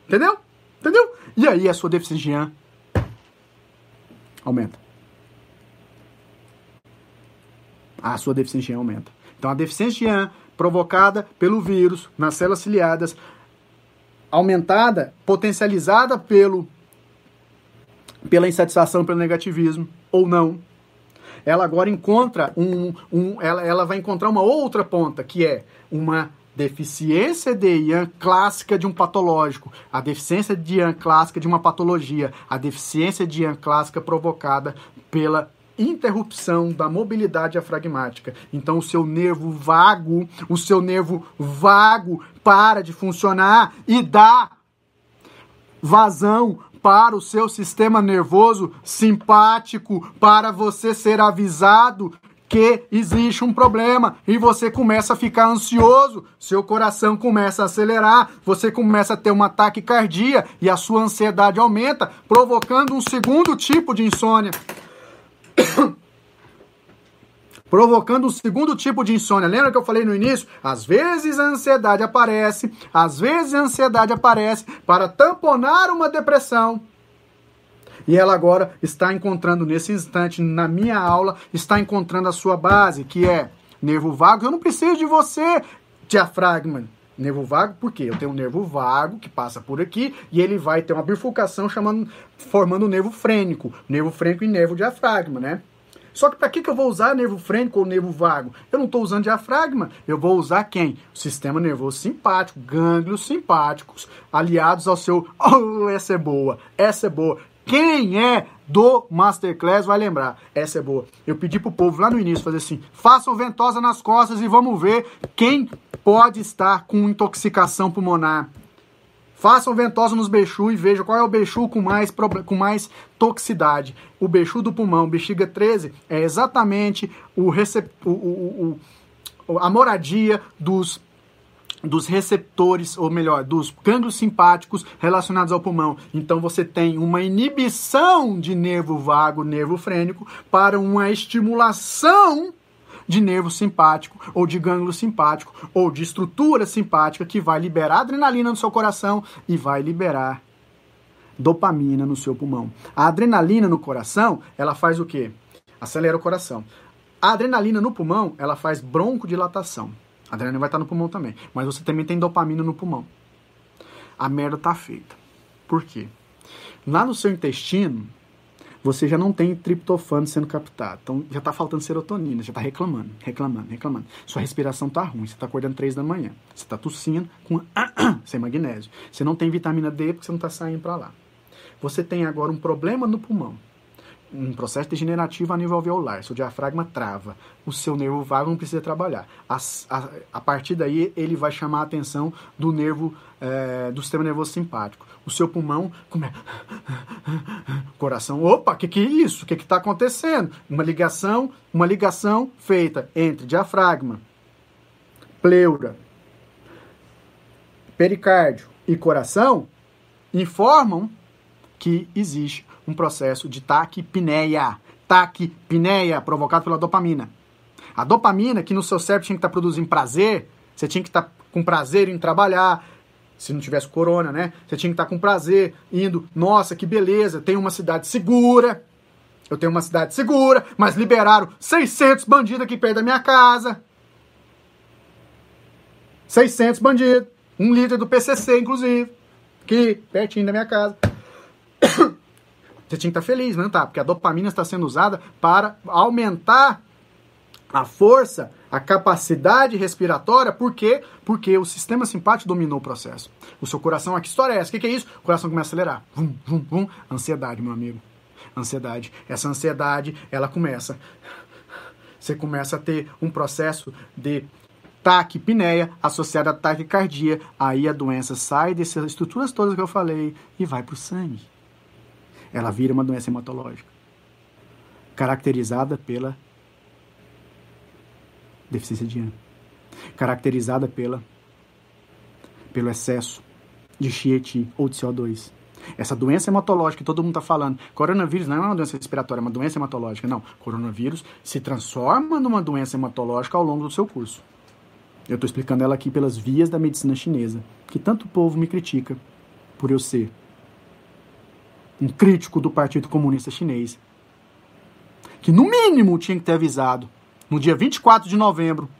Entendeu? Entendeu? E aí a sua deficiência aumenta. A sua deficiência aumenta. Então a deficiência provocada pelo vírus nas células ciliadas, aumentada, potencializada pelo pela insatisfação, pelo negativismo ou não, ela agora encontra um, um ela, ela vai encontrar uma outra ponta, que é uma deficiência de IAN clássica de um patológico, a deficiência de IAN clássica de uma patologia, a deficiência de IAN clássica provocada pela interrupção da mobilidade diafragmática. Então o seu nervo vago, o seu nervo vago para de funcionar e dá vazão para o seu sistema nervoso simpático, para você ser avisado que existe um problema e você começa a ficar ansioso, seu coração começa a acelerar, você começa a ter um ataque cardíaco e a sua ansiedade aumenta, provocando um segundo tipo de insônia. provocando um segundo tipo de insônia. Lembra que eu falei no início? Às vezes a ansiedade aparece, às vezes a ansiedade aparece para tamponar uma depressão. E ela agora está encontrando nesse instante, na minha aula, está encontrando a sua base, que é nervo vago. Eu não preciso de você, diafragma. Nervo vago, por quê? Eu tenho um nervo vago que passa por aqui e ele vai ter uma bifurcação chamando, formando o nervo frênico. Nervo frênico e nervo diafragma, né? Só que para que, que eu vou usar nervo frênico ou nervo vago? Eu não estou usando diafragma. Eu vou usar quem? O sistema nervoso simpático, gânglios simpáticos, aliados ao seu. Oh, essa é boa, essa é boa. Quem é do Masterclass vai lembrar. Essa é boa. Eu pedi pro povo lá no início fazer assim: façam ventosa nas costas e vamos ver quem pode estar com intoxicação pulmonar. Façam ventosa nos bexu e vejam qual é o bexu com mais, com mais toxicidade. O bexu do pulmão, bexiga 13, é exatamente o, recep, o, o, o, a moradia dos dos receptores, ou melhor, dos gânglios simpáticos relacionados ao pulmão. Então você tem uma inibição de nervo vago, nervo frênico, para uma estimulação de nervo simpático, ou de gânglio simpático, ou de estrutura simpática que vai liberar adrenalina no seu coração e vai liberar dopamina no seu pulmão. A adrenalina no coração, ela faz o quê? Acelera o coração. A adrenalina no pulmão, ela faz broncodilatação. A adrenalina vai estar no pulmão também, mas você também tem dopamina no pulmão. A merda tá feita. Por quê? Lá no seu intestino, você já não tem triptofano sendo captado. Então já está faltando serotonina, já está reclamando, reclamando, reclamando. Sua respiração está ruim, você está acordando três da manhã. Você está tossindo com sem magnésio. Você não tem vitamina D porque você não está saindo para lá. Você tem agora um problema no pulmão. Um processo degenerativo a nível alveolar. Seu diafragma trava. O seu nervo vago não precisa trabalhar. A, a, a partir daí, ele vai chamar a atenção do nervo, é, do sistema nervoso simpático o seu pulmão começa. Coração, opa, que, que é isso? O que está acontecendo? Uma ligação, uma ligação feita entre diafragma, pleura, pericárdio e coração informam que existe um processo de taquipneia. Taquipneia provocado pela dopamina. A dopamina, que no seu cérebro tinha que estar tá produzindo prazer, você tinha que estar tá com prazer em trabalhar, se não tivesse corona, né? Você tinha que estar com prazer, indo, nossa, que beleza, tem uma cidade segura. Eu tenho uma cidade segura, mas liberaram 600 bandidos aqui perto da minha casa. 600 bandidos. Um líder do PCC, inclusive. Aqui, pertinho da minha casa. Você tinha que estar feliz, não tá? Porque a dopamina está sendo usada para aumentar a força a capacidade respiratória, por quê? Porque o sistema simpático dominou o processo. O seu coração, a que história é essa? O que, que é isso? O coração começa a acelerar. Vum, vum, vum. Ansiedade, meu amigo. Ansiedade. Essa ansiedade, ela começa. Você começa a ter um processo de taquipneia associada a taquicardia. Aí a doença sai dessas estruturas todas que eu falei e vai para o sangue. Ela vira uma doença hematológica, caracterizada pela deficiência de IAN, caracterizada pela, pelo excesso de Chieti ou de CO2. Essa doença hematológica que todo mundo está falando, coronavírus não é uma doença respiratória, é uma doença hematológica. Não, coronavírus se transforma numa doença hematológica ao longo do seu curso. Eu estou explicando ela aqui pelas vias da medicina chinesa, que tanto o povo me critica. por eu ser um crítico do Partido Comunista Chinês, que no mínimo tinha que ter avisado no dia 24 de novembro,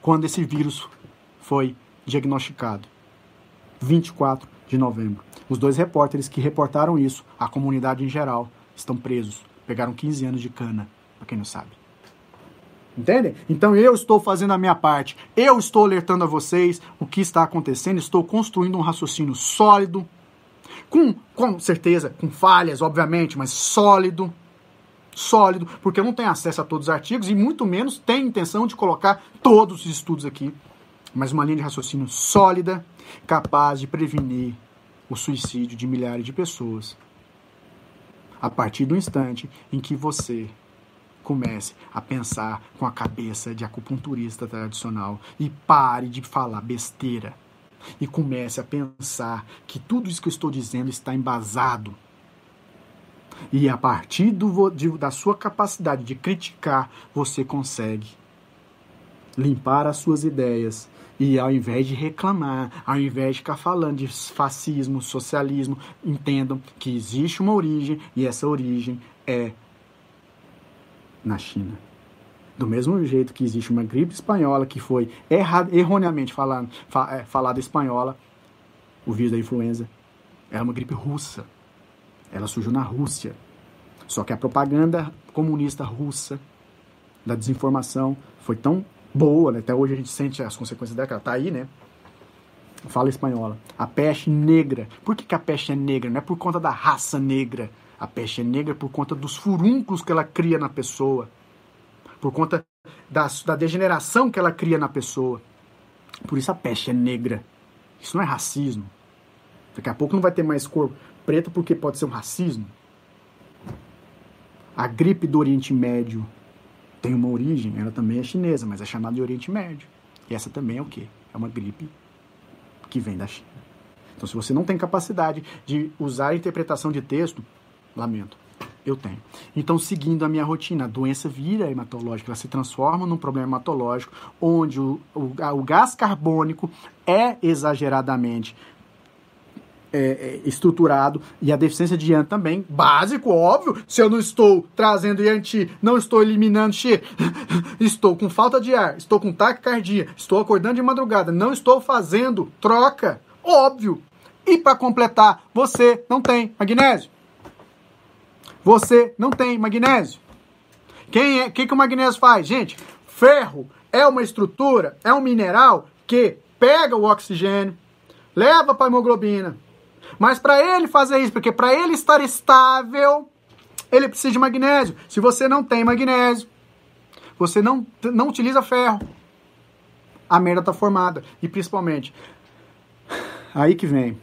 quando esse vírus foi diagnosticado. 24 de novembro. Os dois repórteres que reportaram isso, a comunidade em geral, estão presos. Pegaram 15 anos de cana, para quem não sabe. Entendem? Então eu estou fazendo a minha parte. Eu estou alertando a vocês o que está acontecendo. Estou construindo um raciocínio sólido, com, com certeza, com falhas, obviamente, mas sólido. Sólido, porque eu não tenho acesso a todos os artigos e muito menos tenho intenção de colocar todos os estudos aqui. Mas uma linha de raciocínio sólida, capaz de prevenir o suicídio de milhares de pessoas. A partir do instante em que você comece a pensar com a cabeça de acupunturista tradicional e pare de falar besteira. E comece a pensar que tudo isso que eu estou dizendo está embasado. E a partir do, de, da sua capacidade de criticar, você consegue limpar as suas ideias e ao invés de reclamar, ao invés de ficar falando de fascismo, socialismo, entendam que existe uma origem e essa origem é na China. Do mesmo jeito que existe uma gripe espanhola que foi erra, erroneamente falando, fa, é, falada espanhola, o vírus da influenza, era uma gripe russa. Ela surgiu na Rússia. Só que a propaganda comunista russa da desinformação foi tão boa, né? até hoje a gente sente as consequências dela, ela tá aí, né? Fala espanhola. A peste negra. Por que, que a peste é negra? Não é por conta da raça negra. A peste é negra por conta dos furúnculos que ela cria na pessoa. Por conta da, da degeneração que ela cria na pessoa. Por isso a peste é negra. Isso não é racismo. Daqui a pouco não vai ter mais cor preta porque pode ser um racismo. A gripe do Oriente Médio tem uma origem, ela também é chinesa, mas é chamada de Oriente Médio. E essa também é o quê? É uma gripe que vem da China. Então, se você não tem capacidade de usar a interpretação de texto, lamento, eu tenho. Então, seguindo a minha rotina, a doença vira hematológica, ela se transforma num problema hematológico, onde o, o, o gás carbônico é exageradamente é, é, estruturado e a deficiência de Yan também, básico, óbvio. Se eu não estou trazendo Yanti, não estou eliminando Xi, estou com falta de ar, estou com taquicardia, estou acordando de madrugada, não estou fazendo troca, óbvio. E para completar, você não tem magnésio. Você não tem magnésio. Quem é, que, que o magnésio faz? Gente, ferro é uma estrutura, é um mineral que pega o oxigênio, leva para a hemoglobina, mas para ele fazer isso, porque para ele estar estável, ele precisa de magnésio. Se você não tem magnésio, você não, não utiliza ferro, a merda está formada. E principalmente, aí que vem,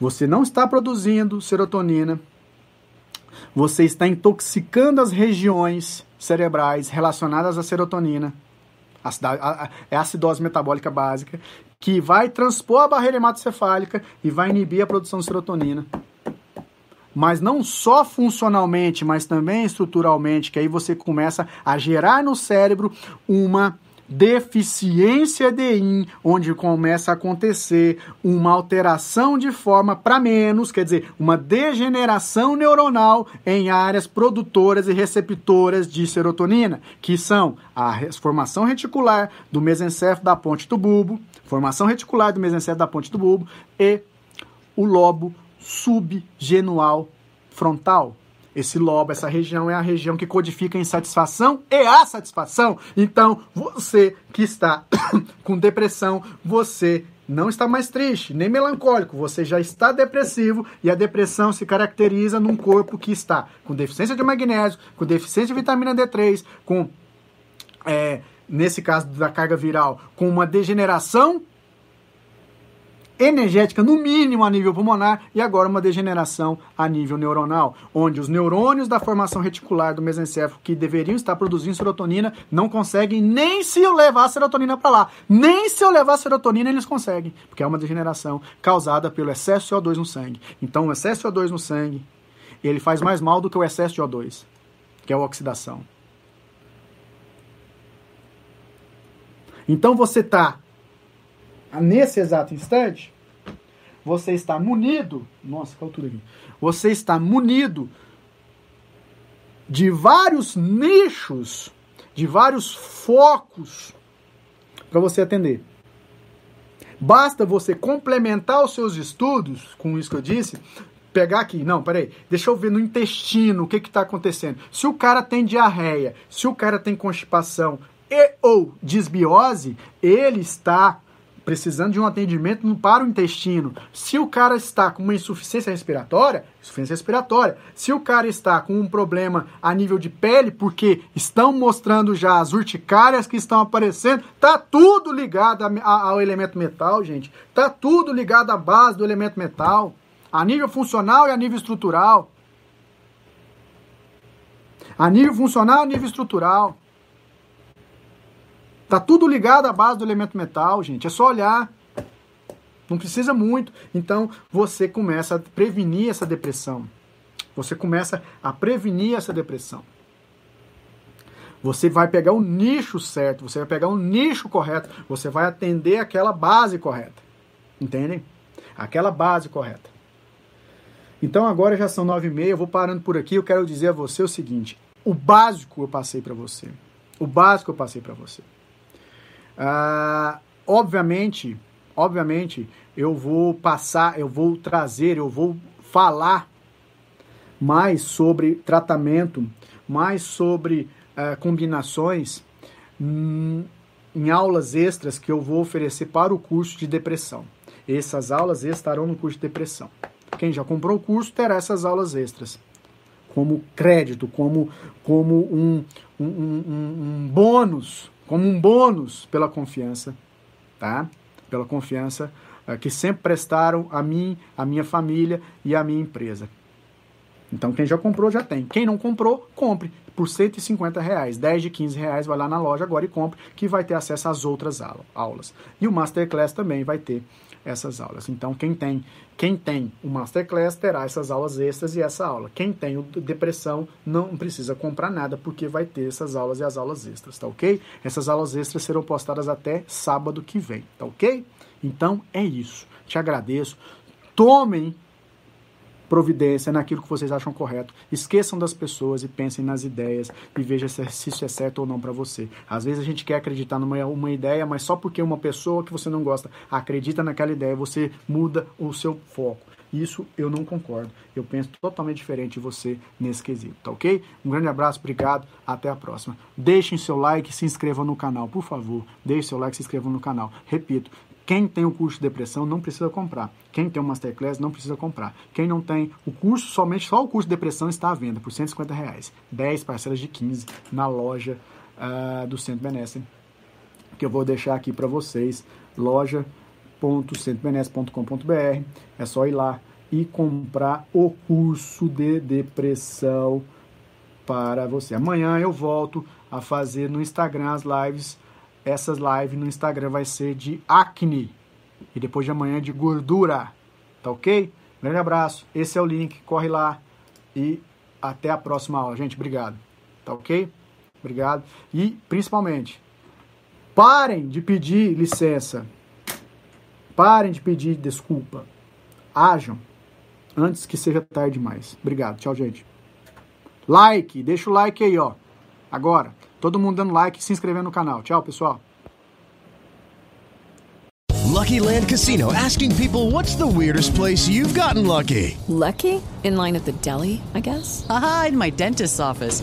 você não está produzindo serotonina, você está intoxicando as regiões cerebrais relacionadas à serotonina. é acidose metabólica básica que vai transpor a barreira hematocefálica e vai inibir a produção de serotonina. Mas não só funcionalmente, mas também estruturalmente, que aí você começa a gerar no cérebro uma deficiência de IN, onde começa a acontecer uma alteração de forma para menos, quer dizer, uma degeneração neuronal em áreas produtoras e receptoras de serotonina, que são a formação reticular do mesencéfalo da ponte do bulbo, formação reticular do mesencéfalo da ponte do bulbo e o lobo subgenual frontal, esse lobo, essa região é a região que codifica a insatisfação e a satisfação. Então, você que está com depressão, você não está mais triste, nem melancólico, você já está depressivo e a depressão se caracteriza num corpo que está com deficiência de magnésio, com deficiência de vitamina D3, com, é, nesse caso da carga viral, com uma degeneração energética, no mínimo a nível pulmonar, e agora uma degeneração a nível neuronal, onde os neurônios da formação reticular do mesencéfalo, que deveriam estar produzindo serotonina, não conseguem nem se eu levar a serotonina para lá. Nem se eu levar a serotonina eles conseguem, porque é uma degeneração causada pelo excesso de CO2 no sangue. Então, o excesso de CO2 no sangue, ele faz mais mal do que o excesso de O2, que é a oxidação. Então você está nesse exato instante, você está munido. Nossa, que altura aqui. Você está munido de vários nichos, de vários focos para você atender. Basta você complementar os seus estudos com isso que eu disse, pegar aqui, não, peraí, deixa eu ver no intestino o que está acontecendo. Se o cara tem diarreia, se o cara tem constipação e ou desbiose, ele está precisando de um atendimento para o intestino. Se o cara está com uma insuficiência respiratória, insuficiência respiratória. Se o cara está com um problema a nível de pele, porque estão mostrando já as urticárias que estão aparecendo, tá tudo ligado a, a, ao elemento metal, gente. Tá tudo ligado à base do elemento metal, a nível funcional e a nível estrutural. A nível funcional e a nível estrutural. Tá tudo ligado à base do elemento metal, gente. É só olhar. Não precisa muito. Então você começa a prevenir essa depressão. Você começa a prevenir essa depressão. Você vai pegar o nicho certo, você vai pegar o nicho correto, você vai atender aquela base correta. Entendem? Aquela base correta. Então agora já são nove e meia, eu vou parando por aqui. Eu quero dizer a você o seguinte: o básico eu passei para você. O básico eu passei para você. Ah, obviamente, obviamente, eu vou passar, eu vou trazer, eu vou falar mais sobre tratamento, mais sobre ah, combinações hum, em aulas extras que eu vou oferecer para o curso de depressão. Essas aulas estarão no curso de depressão. Quem já comprou o curso terá essas aulas extras como crédito, como, como um, um, um, um bônus como um bônus pela confiança, tá? Pela confiança uh, que sempre prestaram a mim, a minha família e a minha empresa. Então quem já comprou já tem. Quem não comprou, compre por 150 reais. 10 de 15 reais, vai lá na loja agora e compre, que vai ter acesso às outras aulas. E o Masterclass também vai ter essas aulas. Então, quem tem, quem tem o Masterclass terá essas aulas extras e essa aula. Quem tem o depressão não precisa comprar nada porque vai ter essas aulas e as aulas extras, tá ok? Essas aulas extras serão postadas até sábado que vem, tá ok? Então é isso. Te agradeço. Tomem providência naquilo que vocês acham correto. Esqueçam das pessoas e pensem nas ideias e vejam se isso é certo ou não para você. Às vezes a gente quer acreditar numa uma ideia, mas só porque uma pessoa que você não gosta acredita naquela ideia, você muda o seu foco. Isso eu não concordo. Eu penso totalmente diferente de você nesse quesito, tá ok? Um grande abraço, obrigado, até a próxima. Deixem seu like, se inscrevam no canal, por favor. Deixem seu like, se inscrevam no canal. Repito, quem tem o curso de depressão não precisa comprar. Quem tem o Masterclass não precisa comprar. Quem não tem o curso, somente só o curso de depressão está à venda por 150 reais. 10 parcelas de 15 na loja uh, do Centro Benesse. Que eu vou deixar aqui para vocês. loja.centrobenesse.com.br É só ir lá e comprar o curso de depressão para você. Amanhã eu volto a fazer no Instagram as lives essas lives no Instagram vai ser de acne e depois de amanhã de gordura. Tá ok? Grande abraço. Esse é o link. Corre lá e até a próxima aula, gente. Obrigado. Tá ok? Obrigado. E principalmente, parem de pedir licença. Parem de pedir desculpa. Ajam antes que seja tarde demais. Obrigado. Tchau, gente. Like, deixa o like aí, ó. Agora. Todo mundo dando like e se inscrevendo no canal. Tchau, pessoal. Lucky Land Casino asking people what's the weirdest place you've gotten lucky? Lucky? In line at the deli, I guess? Aha, in my dentist's office.